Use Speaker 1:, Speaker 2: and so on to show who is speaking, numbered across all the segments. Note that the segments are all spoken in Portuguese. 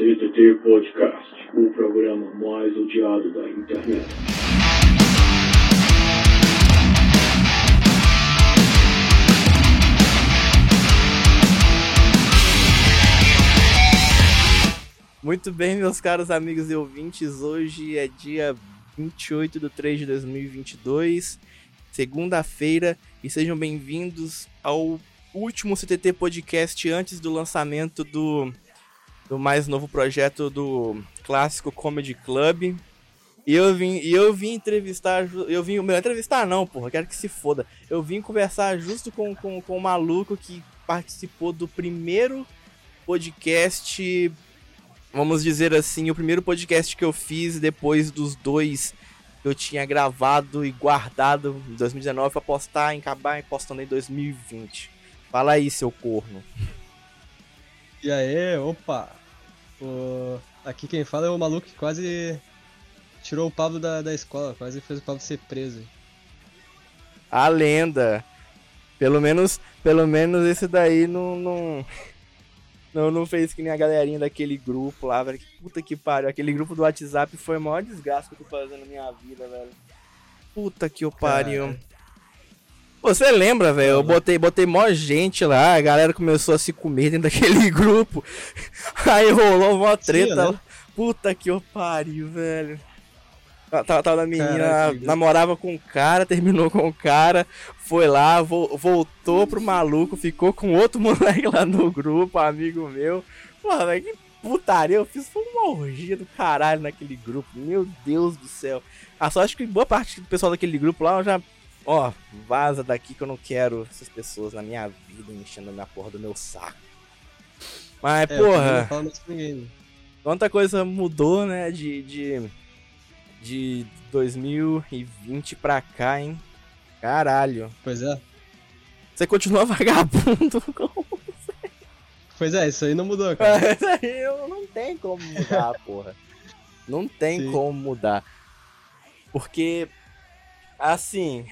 Speaker 1: CTT Podcast, o programa mais odiado da internet.
Speaker 2: Muito bem, meus caros amigos e ouvintes, hoje é dia 28 de 3 de 2022, segunda-feira, e sejam bem-vindos ao último CTT Podcast antes do lançamento do, do mais novo projeto do Clássico Comedy Club. E eu vim, e eu vim entrevistar, eu vim, melhor entrevistar não, porra, quero que se foda. Eu vim conversar justo com, com, com o maluco que participou do primeiro podcast vamos dizer assim, o primeiro podcast que eu fiz depois dos dois que eu tinha gravado e guardado em 2019 pra postar, em acabar postando em 2020. Fala aí, seu corno.
Speaker 3: E aí, opa! O... Aqui quem fala é o maluco que quase tirou o Pablo da, da escola, quase fez o Pablo ser preso.
Speaker 2: A lenda. Pelo menos, pelo menos esse daí não, não, não, não fez que nem a galerinha daquele grupo lá, velho. Que puta que pariu. Aquele grupo do WhatsApp foi a maior desgraça que eu tô fazendo na minha vida, velho. Puta que eu pariu. Você lembra, velho? Eu botei, botei mó gente lá, a galera começou a se comer dentro daquele grupo. Aí rolou uma treta.
Speaker 3: Sim, né?
Speaker 2: Puta que eu pariu, velho. A tal da menina
Speaker 3: Caraca,
Speaker 2: namorava com o cara, terminou com o cara, foi lá, vo- voltou pro maluco, ficou com outro moleque lá no grupo, amigo meu. Porra, velho, que putaria eu fiz. Foi uma orgia do caralho naquele grupo. Meu Deus do céu. A sorte que boa parte do pessoal daquele grupo lá já. Ó, vaza daqui que eu não quero essas pessoas na minha vida enchendo a minha porra do meu saco. Mas,
Speaker 3: É,
Speaker 2: porra.
Speaker 3: com?
Speaker 2: Quanta coisa mudou, né, de, de, de 2020 pra cá, hein? Caralho.
Speaker 3: Pois é.
Speaker 2: Você continua vagabundo?
Speaker 3: Pois é, isso aí não mudou, cara.
Speaker 2: Mas aí eu não tem como mudar, porra. Não tem
Speaker 3: Sim.
Speaker 2: como mudar. Porque, assim,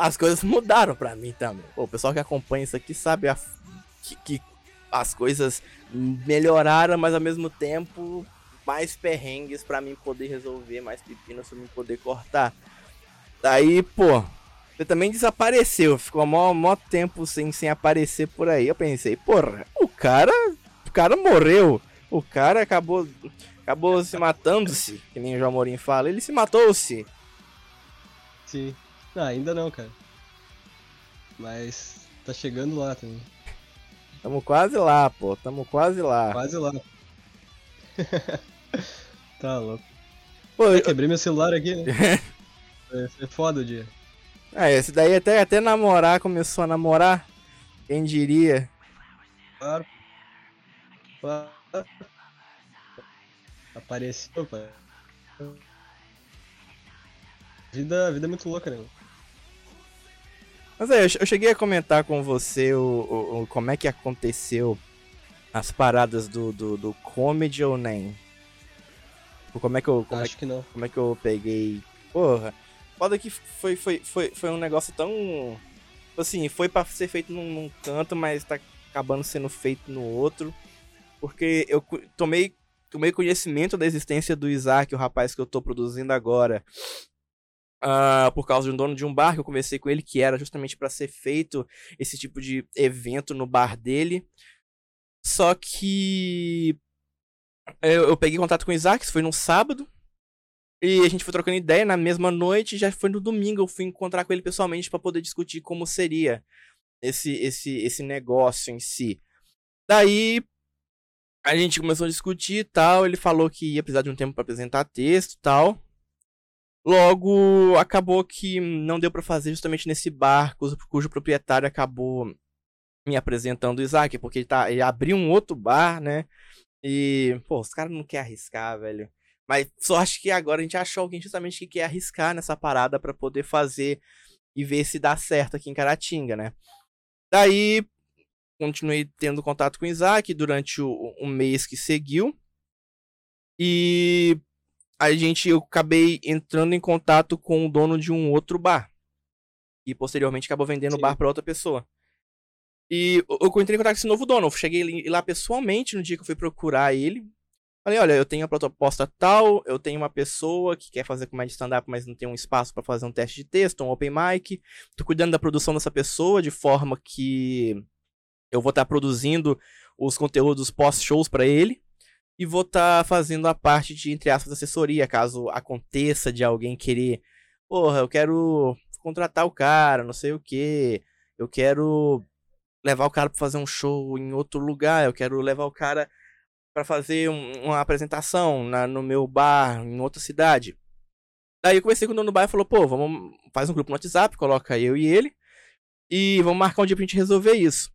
Speaker 2: as coisas mudaram pra mim também. Pô, o pessoal que acompanha isso aqui sabe a- que, que as coisas melhoraram, mas ao mesmo tempo mais perrengues pra mim poder resolver, mais pepinos pra mim poder cortar. Daí, pô, você também desapareceu, ficou mó, mó tempo sem, sem aparecer por aí. Eu pensei, porra, o cara, o cara morreu. O cara acabou, acabou se matando-se, que nem o João Mourinho fala. Ele se matou-se.
Speaker 3: Sim. Não, ainda não, cara. Mas tá chegando lá também.
Speaker 2: Tamo quase lá, pô. Tamo quase lá.
Speaker 3: Quase lá. tá louco.
Speaker 2: Pô,
Speaker 3: Eu
Speaker 2: eu-
Speaker 3: quebrei meu celular aqui, né? Foi, foi foda o dia.
Speaker 2: ah, esse daí até, até namorar, começou a namorar. Quem diria?
Speaker 3: Claro. Claro. Apareceu, pai. Vida, vida é muito louca, né?
Speaker 2: Mas aí, eu che- eu cheguei a comentar com você o, o- o- como é que aconteceu as paradas do, do, do comedy ou nem? Tipo, Como é que eu, como é
Speaker 3: Acho que não.
Speaker 2: como é que eu peguei. Porra, foda que foi, foi, foi, foi um negócio tão. Assim, foi pra ser feito num, num canto, mas tá acabando sendo feito no outro. Porque eu tomei, tomei conhecimento da existência do Isaac, o rapaz que eu tô produzindo agora. Ah, por causa de um dono de um bar que eu conversei com ele, que era justamente pra ser feito esse tipo de evento no bar dele. Só que eu, eu peguei contato com o Isaac, isso foi num sábado. E a gente foi trocando ideia na mesma noite, já foi no domingo eu fui encontrar com ele pessoalmente pra poder discutir como seria esse esse esse negócio em si. Daí a gente começou a discutir e tal, ele falou que ia precisar de um tempo pra apresentar texto e tal. Logo acabou que não deu pra fazer justamente nesse bar, cujo, proprietário acabou me apresentando o Isaac, porque ele, tá, ele abriu um outro bar, né? E, pô, os caras não querem arriscar, velho. Mas só acho que agora a gente achou alguém justamente que quer arriscar nessa parada pra poder fazer e ver se dá certo aqui em Caratinga, né? Daí, continuei tendo contato com o Isaac durante o, o mês que seguiu. E a gente, eu acabei entrando em contato com o dono de um outro bar. E posteriormente acabou vendendo o
Speaker 3: Sim.
Speaker 2: bar pra outra pessoa. E eu eu entrei em contato com esse novo dono. Eu cheguei lá pessoalmente no dia que eu fui procurar ele. Falei, olha, eu tenho a proposta tal, eu tenho uma pessoa que quer fazer comédia stand-up, mas não tem um espaço para fazer um teste de texto, um open mic. Tô cuidando da produção dessa pessoa de forma que eu vou estar tá produzindo os conteúdos pós-shows para ele e vou estar tá fazendo a parte de, entre aspas, assessoria, caso aconteça de alguém querer, porra, eu quero contratar o cara, não sei o que, eu quero levar o cara para fazer um show em outro lugar, eu quero levar o cara para fazer um, uma apresentação na, no meu bar em outra cidade. Daí eu conversei com o dono do bar e falou, pô, vamos faz um grupo no WhatsApp, coloca eu e ele e vamos marcar um dia pra gente resolver isso.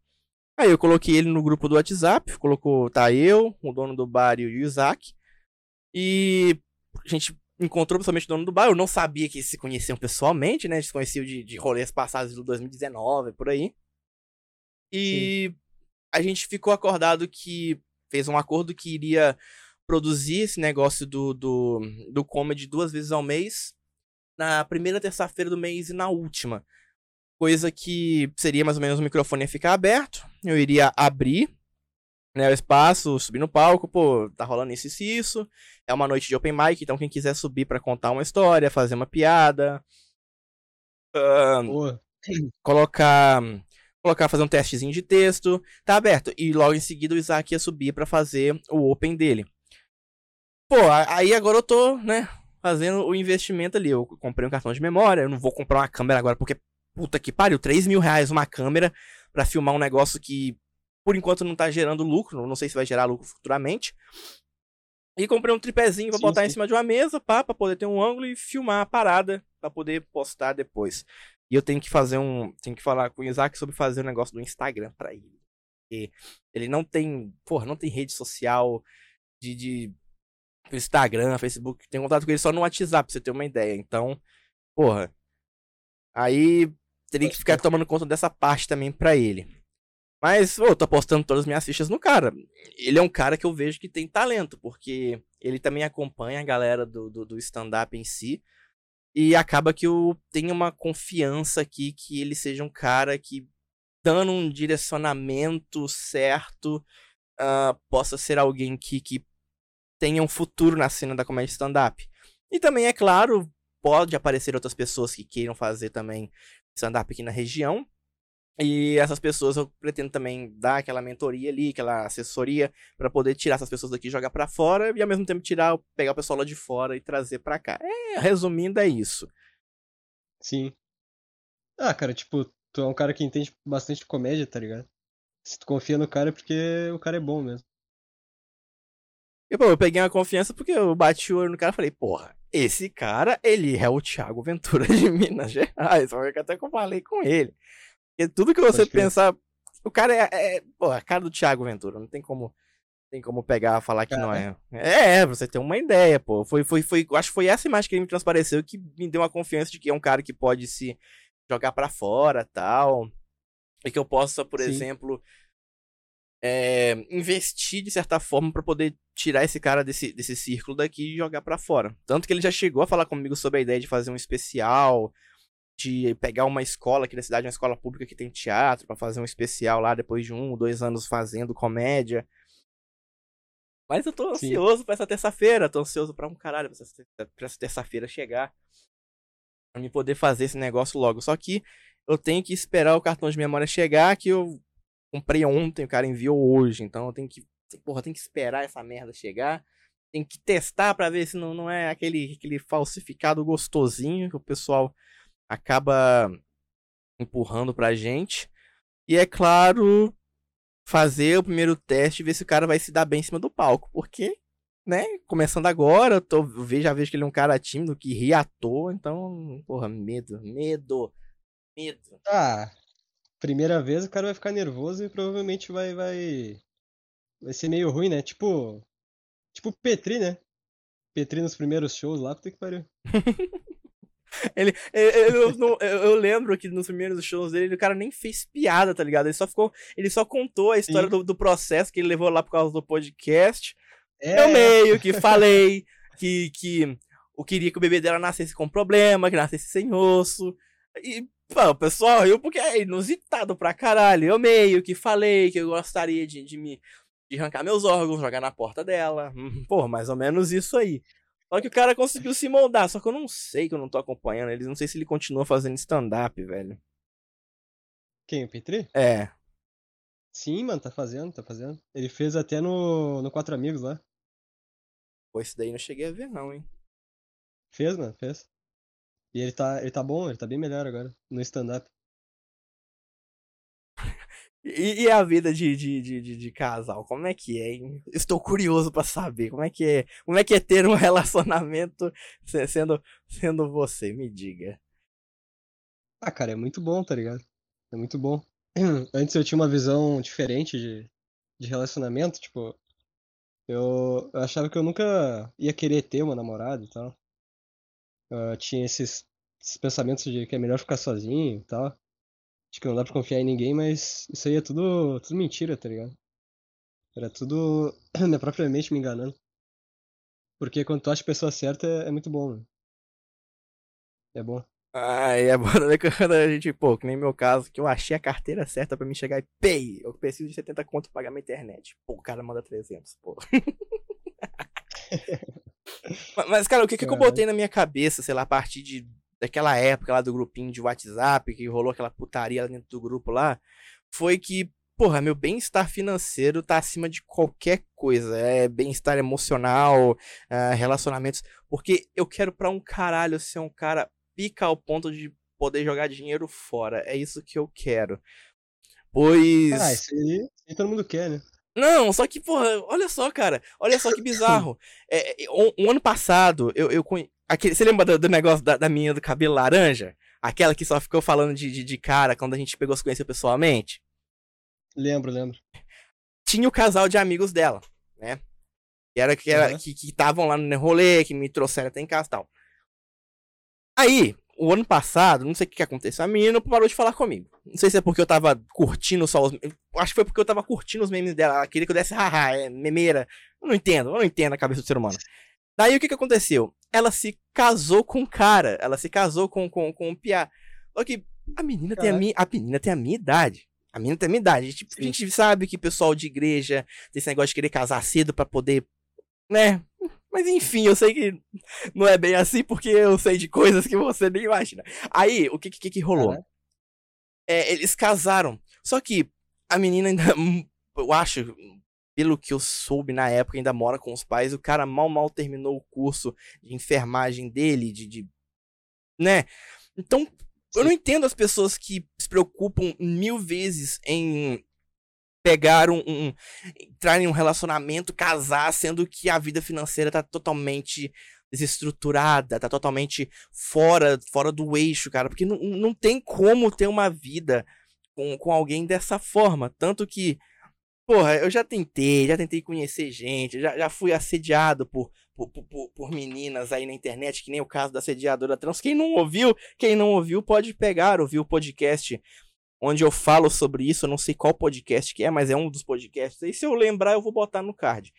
Speaker 2: Aí eu coloquei ele no grupo do WhatsApp, colocou, tá eu, o dono do bar e o Isaac. E a gente encontrou pessoalmente o dono do bar. Eu não sabia que eles se conheciam pessoalmente, né? A gente se conheciam de, de rolês passados do 2019, por aí. E Sim. a gente ficou acordado que fez um acordo que iria produzir esse negócio do, do, do comedy duas vezes ao mês, na primeira terça-feira do mês e na última. Coisa que seria mais ou menos o microfone ia ficar aberto, eu iria abrir né, o espaço, subir no palco, pô, tá rolando isso e isso. É uma noite de open mic, então quem quiser subir para contar uma história, fazer uma piada, uh, colocar colocar, fazer um testezinho de texto, tá aberto. E logo em seguida o Isaac ia subir para fazer o open dele. Pô, aí agora eu tô, né, fazendo o investimento ali. Eu comprei um cartão de memória, eu não vou comprar uma câmera agora, porque, puta que pariu, 3 mil reais uma câmera para filmar um negócio que, por enquanto, não tá gerando lucro, não sei se vai gerar lucro futuramente. E comprei um tripézinho pra sim, botar sim. em cima de uma mesa, pá, pra poder ter um ângulo e filmar a parada, pra poder postar depois. E eu tenho que fazer um. Tenho que falar com o Isaac sobre fazer um negócio do Instagram para ele. Porque ele não tem. Porra, não tem rede social de. de Instagram, Facebook. Tem contato com ele só no WhatsApp, pra você ter uma ideia. Então, porra. Aí teria que ficar tomando conta dessa parte também pra ele. Mas, eu tô apostando todas as minhas fichas no cara. Ele é um cara que eu vejo que tem talento, porque ele também acompanha a galera do, do, do stand-up em si. E acaba que eu tenho uma confiança aqui que ele seja um cara que, dando um direcionamento certo, uh, possa ser alguém que, que tenha um futuro na cena da comédia stand-up. E também, é claro, pode aparecer outras pessoas que queiram fazer também stand-up aqui na região. E essas pessoas eu pretendo também dar aquela mentoria ali, aquela assessoria para poder tirar essas pessoas daqui e jogar para fora e ao mesmo tempo tirar, pegar o pessoal lá de fora e trazer para cá. É, resumindo é isso.
Speaker 3: Sim. Ah, cara, tipo, tu é um cara que entende bastante de comédia, tá ligado? Se tu confia no cara é porque o cara é bom mesmo.
Speaker 2: E, pô, eu peguei uma confiança porque eu bati o olho no cara e falei, porra, esse cara, ele é o Thiago Ventura de Minas Gerais. Foi até que eu falei com ele. Porque tudo que você pensar. O cara é, é. Pô, a cara do Thiago Ventura. Não tem como. Tem como pegar e falar que não é. é. É, você tem uma ideia, pô. Foi, foi, foi, acho que foi essa imagem que ele me transpareceu que me deu uma confiança de que é um cara que pode se jogar para fora tal. E que eu possa, por Sim. exemplo, é, investir de certa forma para poder tirar esse cara desse, desse círculo daqui e jogar para fora. Tanto que ele já chegou a falar comigo sobre a ideia de fazer um especial de pegar uma escola aqui da cidade, uma escola pública que tem teatro, para fazer um especial lá depois de um ou dois anos fazendo comédia. Mas eu tô ansioso pra essa terça-feira, tô ansioso pra um caralho pra essa terça-feira chegar. Pra me poder fazer esse negócio logo. Só que eu tenho que esperar o cartão de memória chegar, que eu comprei ontem, o cara enviou hoje. Então eu tenho que. Porra, tem que esperar essa merda chegar. Tem que testar para ver se não, não é aquele, aquele falsificado gostosinho que o pessoal acaba empurrando pra gente. E é claro, fazer o primeiro teste e ver se o cara vai se dar bem em cima do palco. Porque, né, começando agora, eu tô, eu já vejo que ele é um cara tímido, que ri à toa, então, porra, medo, medo, medo.
Speaker 3: Ah, primeira vez o cara vai ficar nervoso e provavelmente vai, vai, vai ser meio ruim, né? Tipo, tipo Petri, né? Petri nos primeiros shows lá, puta que pariu.
Speaker 2: Ele, ele eu, eu, eu, lembro que nos primeiros shows dele, o cara nem fez piada, tá ligado? Ele só ficou. Ele só contou a história do, do, processo que ele levou lá por causa do podcast. É. Eu meio que falei que, que eu queria que o bebê dela nascesse com problema, que nascesse sem osso. E, pô, o pessoal riu porque é inusitado pra caralho. Eu meio que falei que eu gostaria de, de me de arrancar meus órgãos, jogar na porta dela. Hum, Pô, mais ou menos isso aí. Só que o cara conseguiu se moldar, só que eu não sei que eu não tô acompanhando ele, não sei se ele continua fazendo stand-up, velho.
Speaker 3: Quem? O Petri?
Speaker 2: É.
Speaker 3: Sim, mano, tá fazendo, tá fazendo. Ele fez até no, no Quatro Amigos lá.
Speaker 2: Pô, esse daí não cheguei a ver, não, hein?
Speaker 3: Fez, mano, fez. E ele tá, ele tá bom, ele tá bem melhor agora no stand-up.
Speaker 2: E, e a vida de, de, de, de, casal, como é que é, hein? Estou curioso pra saber como é que é, como é que é ter um relacionamento se- sendo, sendo você, me diga.
Speaker 3: Ah, cara, é muito bom, tá ligado? É muito bom. Antes eu tinha uma visão diferente de, de relacionamento, tipo, eu, eu achava que eu nunca ia querer ter uma namorada e tal. Eu tinha esses, esses pensamentos de que é melhor ficar sozinho e tal. De que não dá pra confiar em ninguém, mas isso aí é tudo, tudo mentira, tá ligado? Era tudo minha própria mente me enganando. Porque quando tu acha a pessoa certa é, é muito bom, né? É bom.
Speaker 2: Ai, é bom ver quando a gente, pô, que nem meu caso, que eu achei a carteira certa pra me chegar e pay, eu preciso de 70 conto pra pagar minha internet. Pô, o cara manda 300, pô. Mas- cara, o que, que eu botei na minha cabeça, sei lá, a partir de, daquela época lá do grupinho de WhatsApp, que rolou aquela putaria lá dentro do grupo lá, foi que, porra, meu bem-estar financeiro tá acima de qualquer coisa. É bem-estar emocional, ah, relacionamentos. Porque eu quero pra um caralho ser um cara pica ao ponto de poder jogar dinheiro fora. É isso que eu quero. Pois.
Speaker 3: Ah, isso aí todo mundo quer, né?
Speaker 2: Não, só que, porra, olha só, cara. Olha só que bizarro. É, é, um, um ano passado, eu, eu conhe... Aquele, você lembra do, do negócio da, da menina do cabelo laranja? Aquela que só ficou falando de, de, de cara quando a gente pegou se conhecer pessoalmente?
Speaker 3: Lembro, lembro.
Speaker 2: Tinha o casal de amigos dela, né? Que era que era
Speaker 3: Uhum.
Speaker 2: que que estavam lá no rolê, que me trouxeram até em casa e tal. Aí, o ano passado, não sei o que, que aconteceu, a menina parou de falar comigo. Não sei se é porque eu tava curtindo só os. Acho que foi porque eu tava curtindo os memes dela. Ela queria que eu desse haha, é memeira. Eu não entendo, eu não entendo a cabeça do ser humano. Daí o que que aconteceu? Ela se casou com um cara. Ela se casou com, com, com um piá. Só que a menina tem a minha. A menina tem a minha idade. A menina tem a minha idade. A
Speaker 3: Sim.
Speaker 2: gente sabe que pessoal de igreja tem esse negócio de querer casar cedo pra poder. Né? Mas enfim, eu sei que não é bem assim, porque eu sei de coisas que você nem imagina. Aí, o que que, que rolou? É, eles casaram. Só que a menina ainda. Eu acho, pelo que eu soube na época, ainda mora com os pais. O cara mal, mal terminou o curso de enfermagem dele, de. de né? Então, eu não entendo as pessoas que se preocupam mil vezes em pegar um, um- entrar em um relacionamento, casar, sendo que a vida financeira tá totalmente desestruturada, tá totalmente fora, fora do eixo, cara, porque não, não tem como ter uma vida com, com alguém dessa forma, tanto que porra, eu já tentei, já tentei conhecer gente, já, já fui assediado por por, por- por- meninas aí na internet, que nem o caso da assediadora trans. Quem não ouviu, quem não ouviu pode pegar, ouvir o podcast onde eu falo sobre isso. Eu não sei qual podcast que é, mas é um dos podcasts. E se eu lembrar, eu vou botar no card.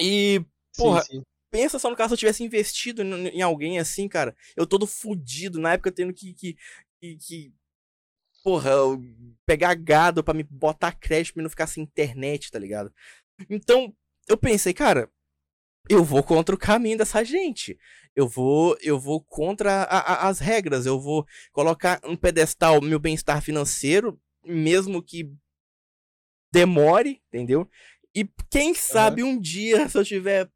Speaker 2: E Porra,
Speaker 3: sim, sim.
Speaker 2: pensa só no caso se eu tivesse investido em, alguém assim, cara. Eu todo fudido, na época tendo que. que, que, porra, pegar gado pra me botar crédito pra não ficar sem internet, tá ligado? Então, eu pensei, cara, eu vou contra o caminho dessa gente. Eu vou, eu vou contra a- a- as regras. Eu vou colocar um pedestal meu bem-estar financeiro, mesmo que demore, entendeu? E quem sabe um dia, se eu tiver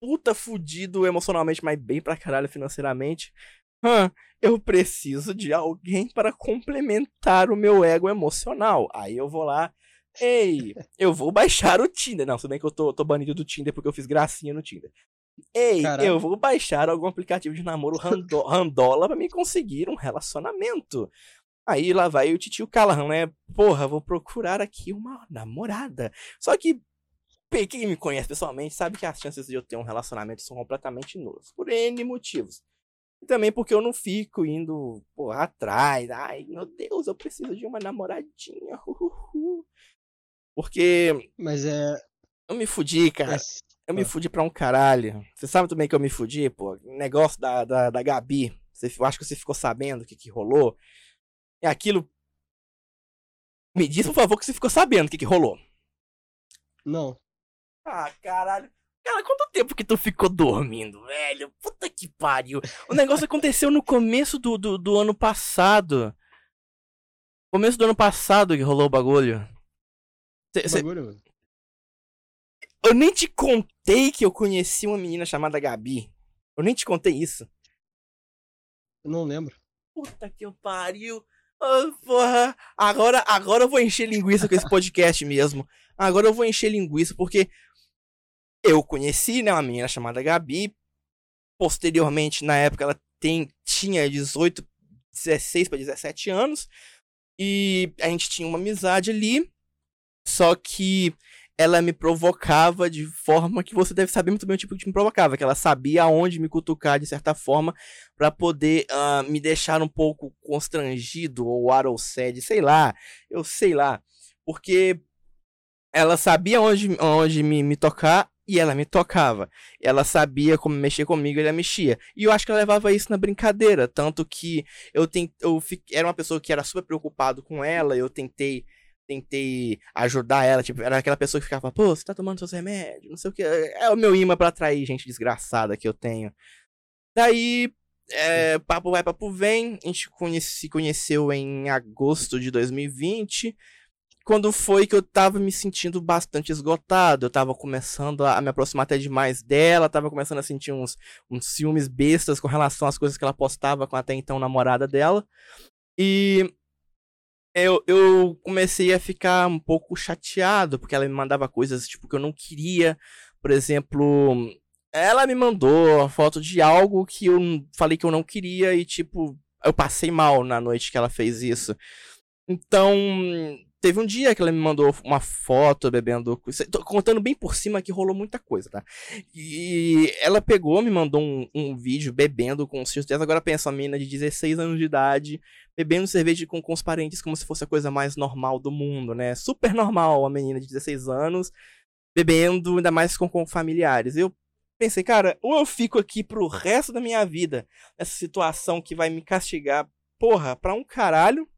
Speaker 2: puta fudido emocionalmente, mas bem pra caralho financeiramente, hã, eu preciso de alguém para complementar o meu ego emocional. Aí eu vou lá, ei, eu vou baixar o Tinder. Não, se bem que eu tô, tô banido do Tinder porque eu fiz gracinha no Tinder. Ei,
Speaker 3: Caralho.
Speaker 2: eu vou baixar algum aplicativo de namoro rando- randola pra me conseguir um relacionamento. Aí lá vai o titio Callahan, né? Porra, vou procurar aqui uma namorada. Só que quem me conhece pessoalmente sabe que as chances de eu ter um relacionamento são completamente nulas. Por N motivos. E também porque eu não fico indo, porra, atrás. Ai, meu Deus, eu preciso de uma namoradinha. uhuhu. Porque
Speaker 3: Mas é.
Speaker 2: eu me fudi, cara.
Speaker 3: é-
Speaker 2: Eu me fudi pra um caralho. Você sabe também que eu me fudi, pô? Negócio da, da, da Gabi. Você, eu acho que você ficou sabendo o que, que rolou. É aquilo. Me diz, por favor, que você ficou sabendo o que, que rolou.
Speaker 3: Não.
Speaker 2: Ah, caralho. Cara, quanto tempo que tu ficou dormindo, velho? Puta que pariu. O negócio aconteceu no começo do, do, do ano passado. Começo do ano passado que rolou o bagulho. Cê- cê-
Speaker 3: bagulho,
Speaker 2: eu nem te contei que eu conheci uma menina chamada Gabi. Eu nem te contei isso.
Speaker 3: Eu não lembro.
Speaker 2: Puta que eu pariu. Ah, porra. Agora, agora eu vou encher linguiça com esse podcast mesmo. Agora eu vou encher linguiça porque eu conheci, né, uma menina chamada Gabi. Posteriormente, na época, ela tem, tinha 18, 16 para 17 anos. E a gente tinha uma amizade ali. Só que ela me provocava de forma que você deve saber muito bem o tipo que me provocava. Que ela sabia aonde me cutucar de certa forma para poder ah, me deixar um pouco constrangido ou out of sad, sei lá, eu sei lá, porque ela sabia onde, onde me, me tocar e ela me tocava. Ela sabia como mexer comigo e ela mexia. E eu acho que ela levava isso na brincadeira, tanto que eu, tent, eu fi- era uma pessoa que era super preocupado com ela, eu tentei tentei ajudar ela, tipo, era aquela pessoa que ficava, pô, você tá tomando seus remédios, não sei o que, é o meu imã pra atrair gente desgraçada que eu tenho. Daí, é, papo vai, papo vem. A gente conhece- se conheceu em agosto de 2020. Quando foi que eu tava me sentindo bastante esgotado. Eu tava começando a me aproximar até demais dela. Tava começando a sentir uns, uns ciúmes bestas com relação às coisas que ela postava com a até então namorada dela. E eu, eu comecei a ficar um pouco chateado, porque ela me mandava coisas tipo que eu não queria. Por exemplo, ela me mandou a foto de algo que eu falei que eu não queria e, tipo, eu passei mal na noite que ela fez isso. Então, teve um dia que ela me mandou uma foto bebendo. Tô contando bem por cima que rolou muita coisa, tá? E ela pegou, me mandou um, um vídeo bebendo com os tios dela. Agora pensa, uma menina de 16 anos de idade, bebendo cerveja com, com os parentes como se fosse a coisa mais normal do mundo, né? Super normal, uma menina de 16 anos bebendo, ainda mais com, com familiares. Eu pensei, cara, ou eu fico aqui pro resto da minha vida nessa situação que vai me castigar, porra, pra um caralho,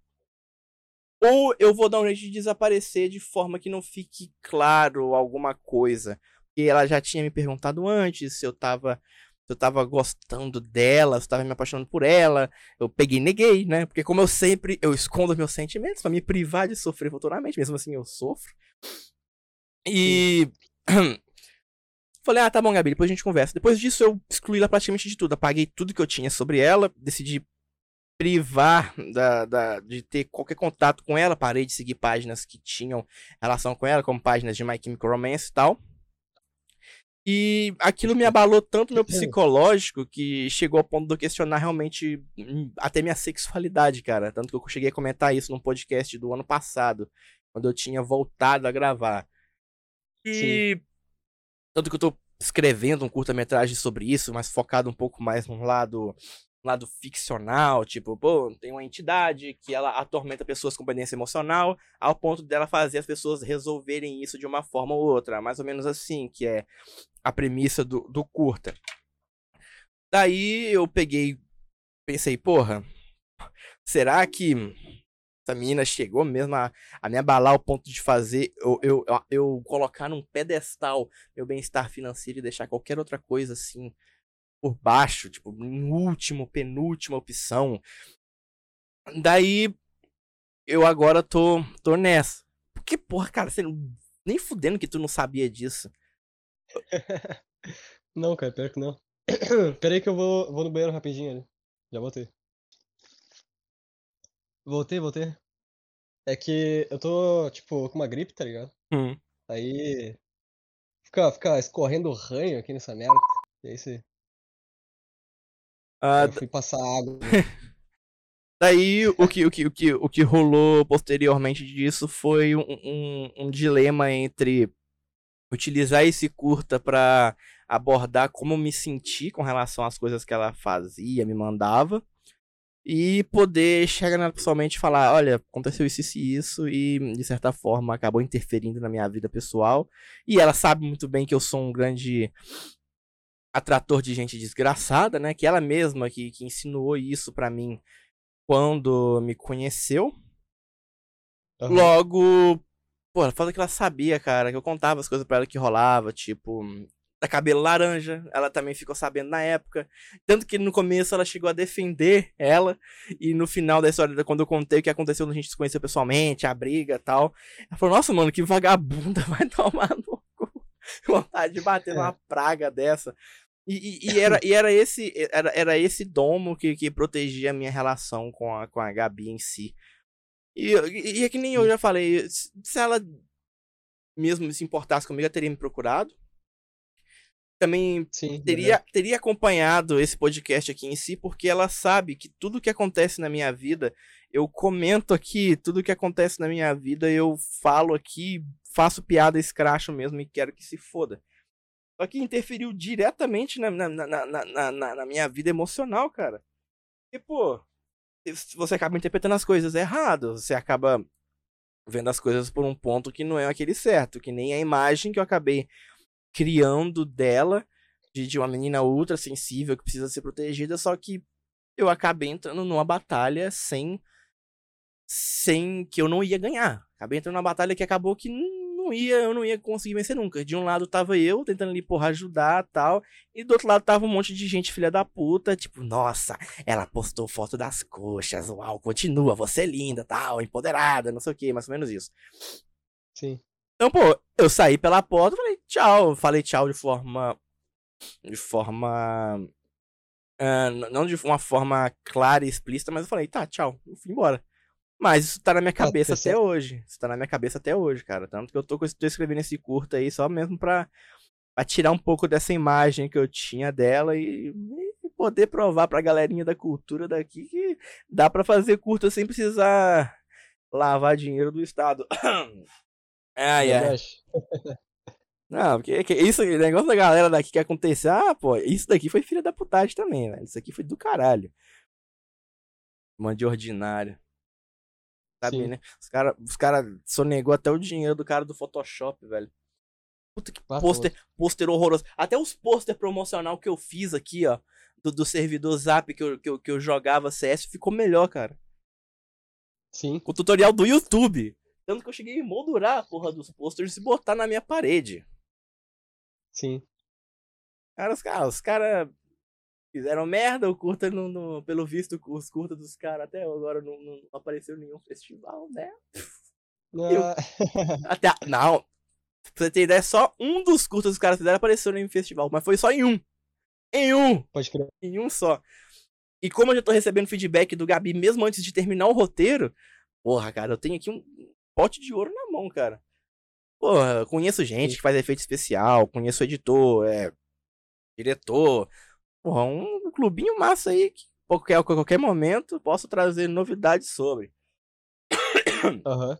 Speaker 2: ou eu vou dar um jeito de desaparecer de forma que não fique claro alguma coisa. E ela já tinha me perguntado antes se eu tava. Se eu tava gostando dela, se eu tava me apaixonando por ela. Eu peguei e neguei, né? Porque como eu sempre. Eu escondo meus sentimentos pra me privar de sofrer futuramente. Mesmo assim, eu sofro. E. Falei, ah, tá bom, Gabi, depois a gente conversa. Depois disso, eu excluí ela praticamente de tudo. Apaguei tudo que eu tinha sobre ela. Decidi privar da, da, de ter qualquer contato com ela. Parei de seguir páginas que tinham relação com ela, como páginas de My Chemical Romance e tal. E aquilo me abalou tanto meu psicológico que chegou ao ponto de eu questionar realmente hum, até minha sexualidade, cara. Tanto que eu cheguei a comentar isso num podcast do ano passado, quando eu tinha voltado a gravar. E tanto que eu tô escrevendo um curta-metragem sobre isso, mas focado um pouco mais num lado lado ficcional, tipo, pô, tem uma entidade que ela atormenta pessoas com dependência emocional, ao ponto dela fazer as pessoas resolverem isso de uma forma ou outra, mais ou menos assim, que é a premissa do, do curta. Daí eu peguei, pensei, porra, será que essa menina chegou mesmo a, a me abalar ao ponto de fazer eu, eu, eu colocar num pedestal meu bem-estar financeiro e deixar qualquer outra coisa assim por baixo, tipo, em último, penúltima opção. Daí eu agora tô, tô nessa. Porque, porra, cara, você não- nem fudendo que tu não sabia disso.
Speaker 3: Não, cara, pior que não. Pera aí que eu vou, vou no banheiro rapidinho ali. Já voltei. Voltei, voltei. É que eu tô, tipo, com uma gripe, tá ligado?
Speaker 2: Hum.
Speaker 3: Aí. Fica, fica escorrendo ranho aqui nessa merda. E aí você.
Speaker 2: Ah,
Speaker 3: Eu fui passar água.
Speaker 2: Daí o que, o, que, o, que, o que rolou posteriormente disso foi um, um, um dilema entre utilizar esse curta pra abordar como me senti com relação às coisas que ela fazia, me mandava, e poder chegar nela pessoalmente e falar, olha, aconteceu isso, isso e isso, e de certa forma acabou interferindo na minha vida pessoal. E ela sabe muito bem que eu sou um grande atrator de gente desgraçada, né? Que ela mesma que, que insinuou isso pra mim quando me conheceu.
Speaker 3: Aham.
Speaker 2: Logo, Pô, ela falou que ela sabia, cara, que eu contava as coisas pra ela que rolava, tipo, da cabelo laranja, ela também ficou sabendo na época. Tanto que no começo ela chegou a defender ela, e no final da história, quando eu contei o que aconteceu, a gente se conheceu pessoalmente, a briga e tal, ela falou, nossa, mano, que vagabunda, vai tomar no cu. Vontade de bater
Speaker 3: É.
Speaker 2: numa praga dessa. E, e- e era, e era esse era, era esse domo que, que protegia a minha relação com a, com a Gabi em si. E, e é que nem eu já falei, se se ela mesmo se importasse comigo, ela teria me procurado. Também
Speaker 3: Sim.
Speaker 2: teria, teria acompanhado esse podcast aqui em si, porque ela sabe que tudo que acontece na minha vida, eu comento aqui, tudo que acontece na minha vida, eu falo aqui, faço piada, escracho mesmo e quero que se foda. Só que interferiu diretamente na, na, na, na, minha vida emocional, cara. E, pô, você acaba interpretando as coisas errado, você acaba vendo as coisas por um ponto que não é aquele certo, que nem a imagem que eu acabei criando dela, de, de uma menina ultra sensível que precisa ser protegida, só que eu acabei entrando numa batalha sem sem que eu não ia ganhar. Acabei entrando numa batalha que acabou que não ia, eu não ia conseguir vencer nunca. De um lado tava eu tentando ali, porra, ajudar tal, e do outro lado tava um monte de gente filha da puta, tipo, nossa, ela postou foto das coxas, uau, continua, você é linda, tal, empoderada, não sei o que, mais ou menos isso.
Speaker 3: Sim.
Speaker 2: Então, pô, eu saí pela porta, falei tchau, falei tchau de forma de forma n- não de uma forma clara e explícita, mas eu falei, tá, tchau, eu fui embora. Mas isso tá na minha cabeça até hoje. Isso tá na minha cabeça até hoje, cara. Tanto que eu tô, tô escrevendo esse curto aí só mesmo pra, pra tirar um pouco dessa imagem que eu tinha dela e, e poder provar pra galerinha da cultura daqui que dá pra fazer curta sem precisar lavar dinheiro do Estado. Ai, ai. Não, porque que isso, o negócio da galera daqui que aconteceu, ah, pô, isso daqui foi filha da putagem também, velho. Isso aqui foi do caralho. Mano de ordinário. Sabe,
Speaker 3: Sim.
Speaker 2: né? Os caras os cara sonegou até o dinheiro do cara do Photoshop, velho. Puta que pôster, pôster horroroso. Até os pôster promocional que eu fiz aqui, ó, do, do servidor Zap que eu, que, eu, que eu jogava CS, ficou melhor, cara.
Speaker 3: Sim.
Speaker 2: Com o tutorial do YouTube. Tanto que eu cheguei a moldurar a porra dos posters e botar na minha parede.
Speaker 3: Sim.
Speaker 2: Cara, os caras os cara fizeram merda, o curta, não, não- pelo visto, os curtas dos caras até agora não, não apareceu nenhum festival, né? Eu-
Speaker 3: Ah,
Speaker 2: Até, a- não, pra você ter ideia, só um dos curtas que os caras fizeram apareceu em festival, mas foi só em um. Em um!
Speaker 3: pode crer.
Speaker 2: Em um só. E como eu já tô recebendo feedback do Gabi mesmo antes de terminar o roteiro, porra, cara, eu tenho aqui um pote de ouro na mão, cara. Porra, eu conheço gente que faz efeito especial, conheço editor, é, diretor. Porra, um clubinho massa aí que qualquer, a qualquer momento posso trazer novidades sobre.
Speaker 3: Aham.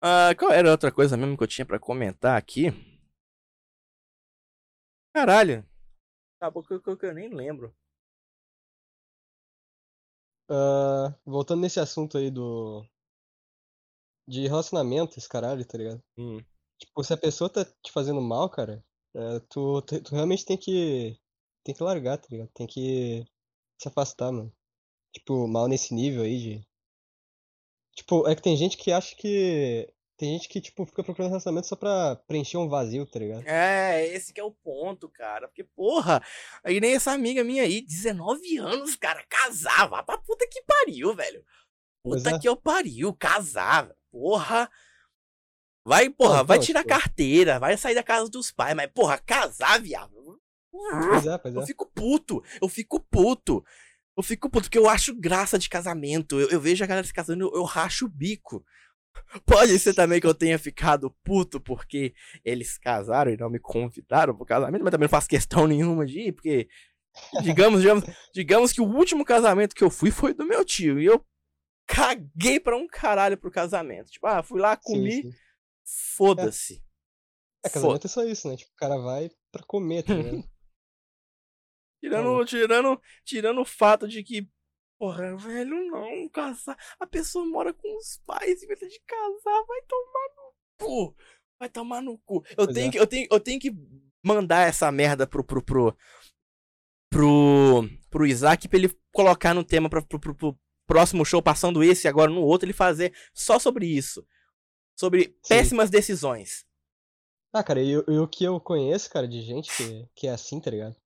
Speaker 2: Ah, qual era a outra coisa mesmo que eu tinha pra comentar aqui? Caralho. Acabou que eu, que eu- nem lembro.
Speaker 3: Ah, voltando nesse assunto aí do. De relacionamento, esse caralho, tá ligado?
Speaker 2: Hum.
Speaker 3: Tipo, se a pessoa tá te fazendo mal, cara, é, tu, tu, tu realmente tem que. Tem que largar, tá ligado? Tem que se afastar, mano. Tipo, mal nesse nível aí de. Tipo, é que tem gente que acha que. Tem gente que, tipo, fica procurando relacionamento só pra preencher um vazio, tá ligado?
Speaker 2: É, esse que é o ponto, cara. Porque, porra, aí nem essa amiga minha aí, 19 anos, cara, casar, vá pra puta que pariu, velho. Puta
Speaker 3: é.
Speaker 2: que eu pariu, casar, porra. Vai, porra, vai tirar
Speaker 3: tipo-
Speaker 2: carteira, vai sair da casa dos pais, mas, porra, casar, viado.
Speaker 3: Pois é, pois
Speaker 2: Eu
Speaker 3: é.
Speaker 2: fico puto, eu fico puto. Eu fico puto, porque eu acho graça de casamento. Eu, eu vejo a galera se casando, eu, eu racho o bico. Pode ser também que eu tenha ficado puto porque eles casaram e não me convidaram pro casamento, mas também não faço questão nenhuma de ir, porque. Digamos, digamos, digamos que o último casamento que eu fui foi do meu tio. E eu caguei pra um caralho pro casamento. Tipo, ah, fui lá,
Speaker 3: Sim,
Speaker 2: comi,
Speaker 3: sim.
Speaker 2: Foda-se.
Speaker 3: É, casamento é só isso, né? Tipo, o cara vai pra comer, tá ligado?
Speaker 2: Tirando,
Speaker 3: Maluco.
Speaker 2: tirando, tirando o fato de que, porra, velho, não, casar. A pessoa mora com os pais, em vez de casar, vai tomar no cu. Vai tomar no cu. Eu
Speaker 3: Pois
Speaker 2: tenho,
Speaker 3: é.
Speaker 2: que, eu, tenho, eu tenho que mandar essa merda pro. pro. pro. pro, pro Isaac pra ele colocar no tema pra, pro, pro- pro próximo show, passando esse agora no outro, ele fazer só sobre isso. Sobre péssimas decisões.
Speaker 3: Ah, cara, e, o que eu conheço, cara, de gente que, que é assim, tá ligado?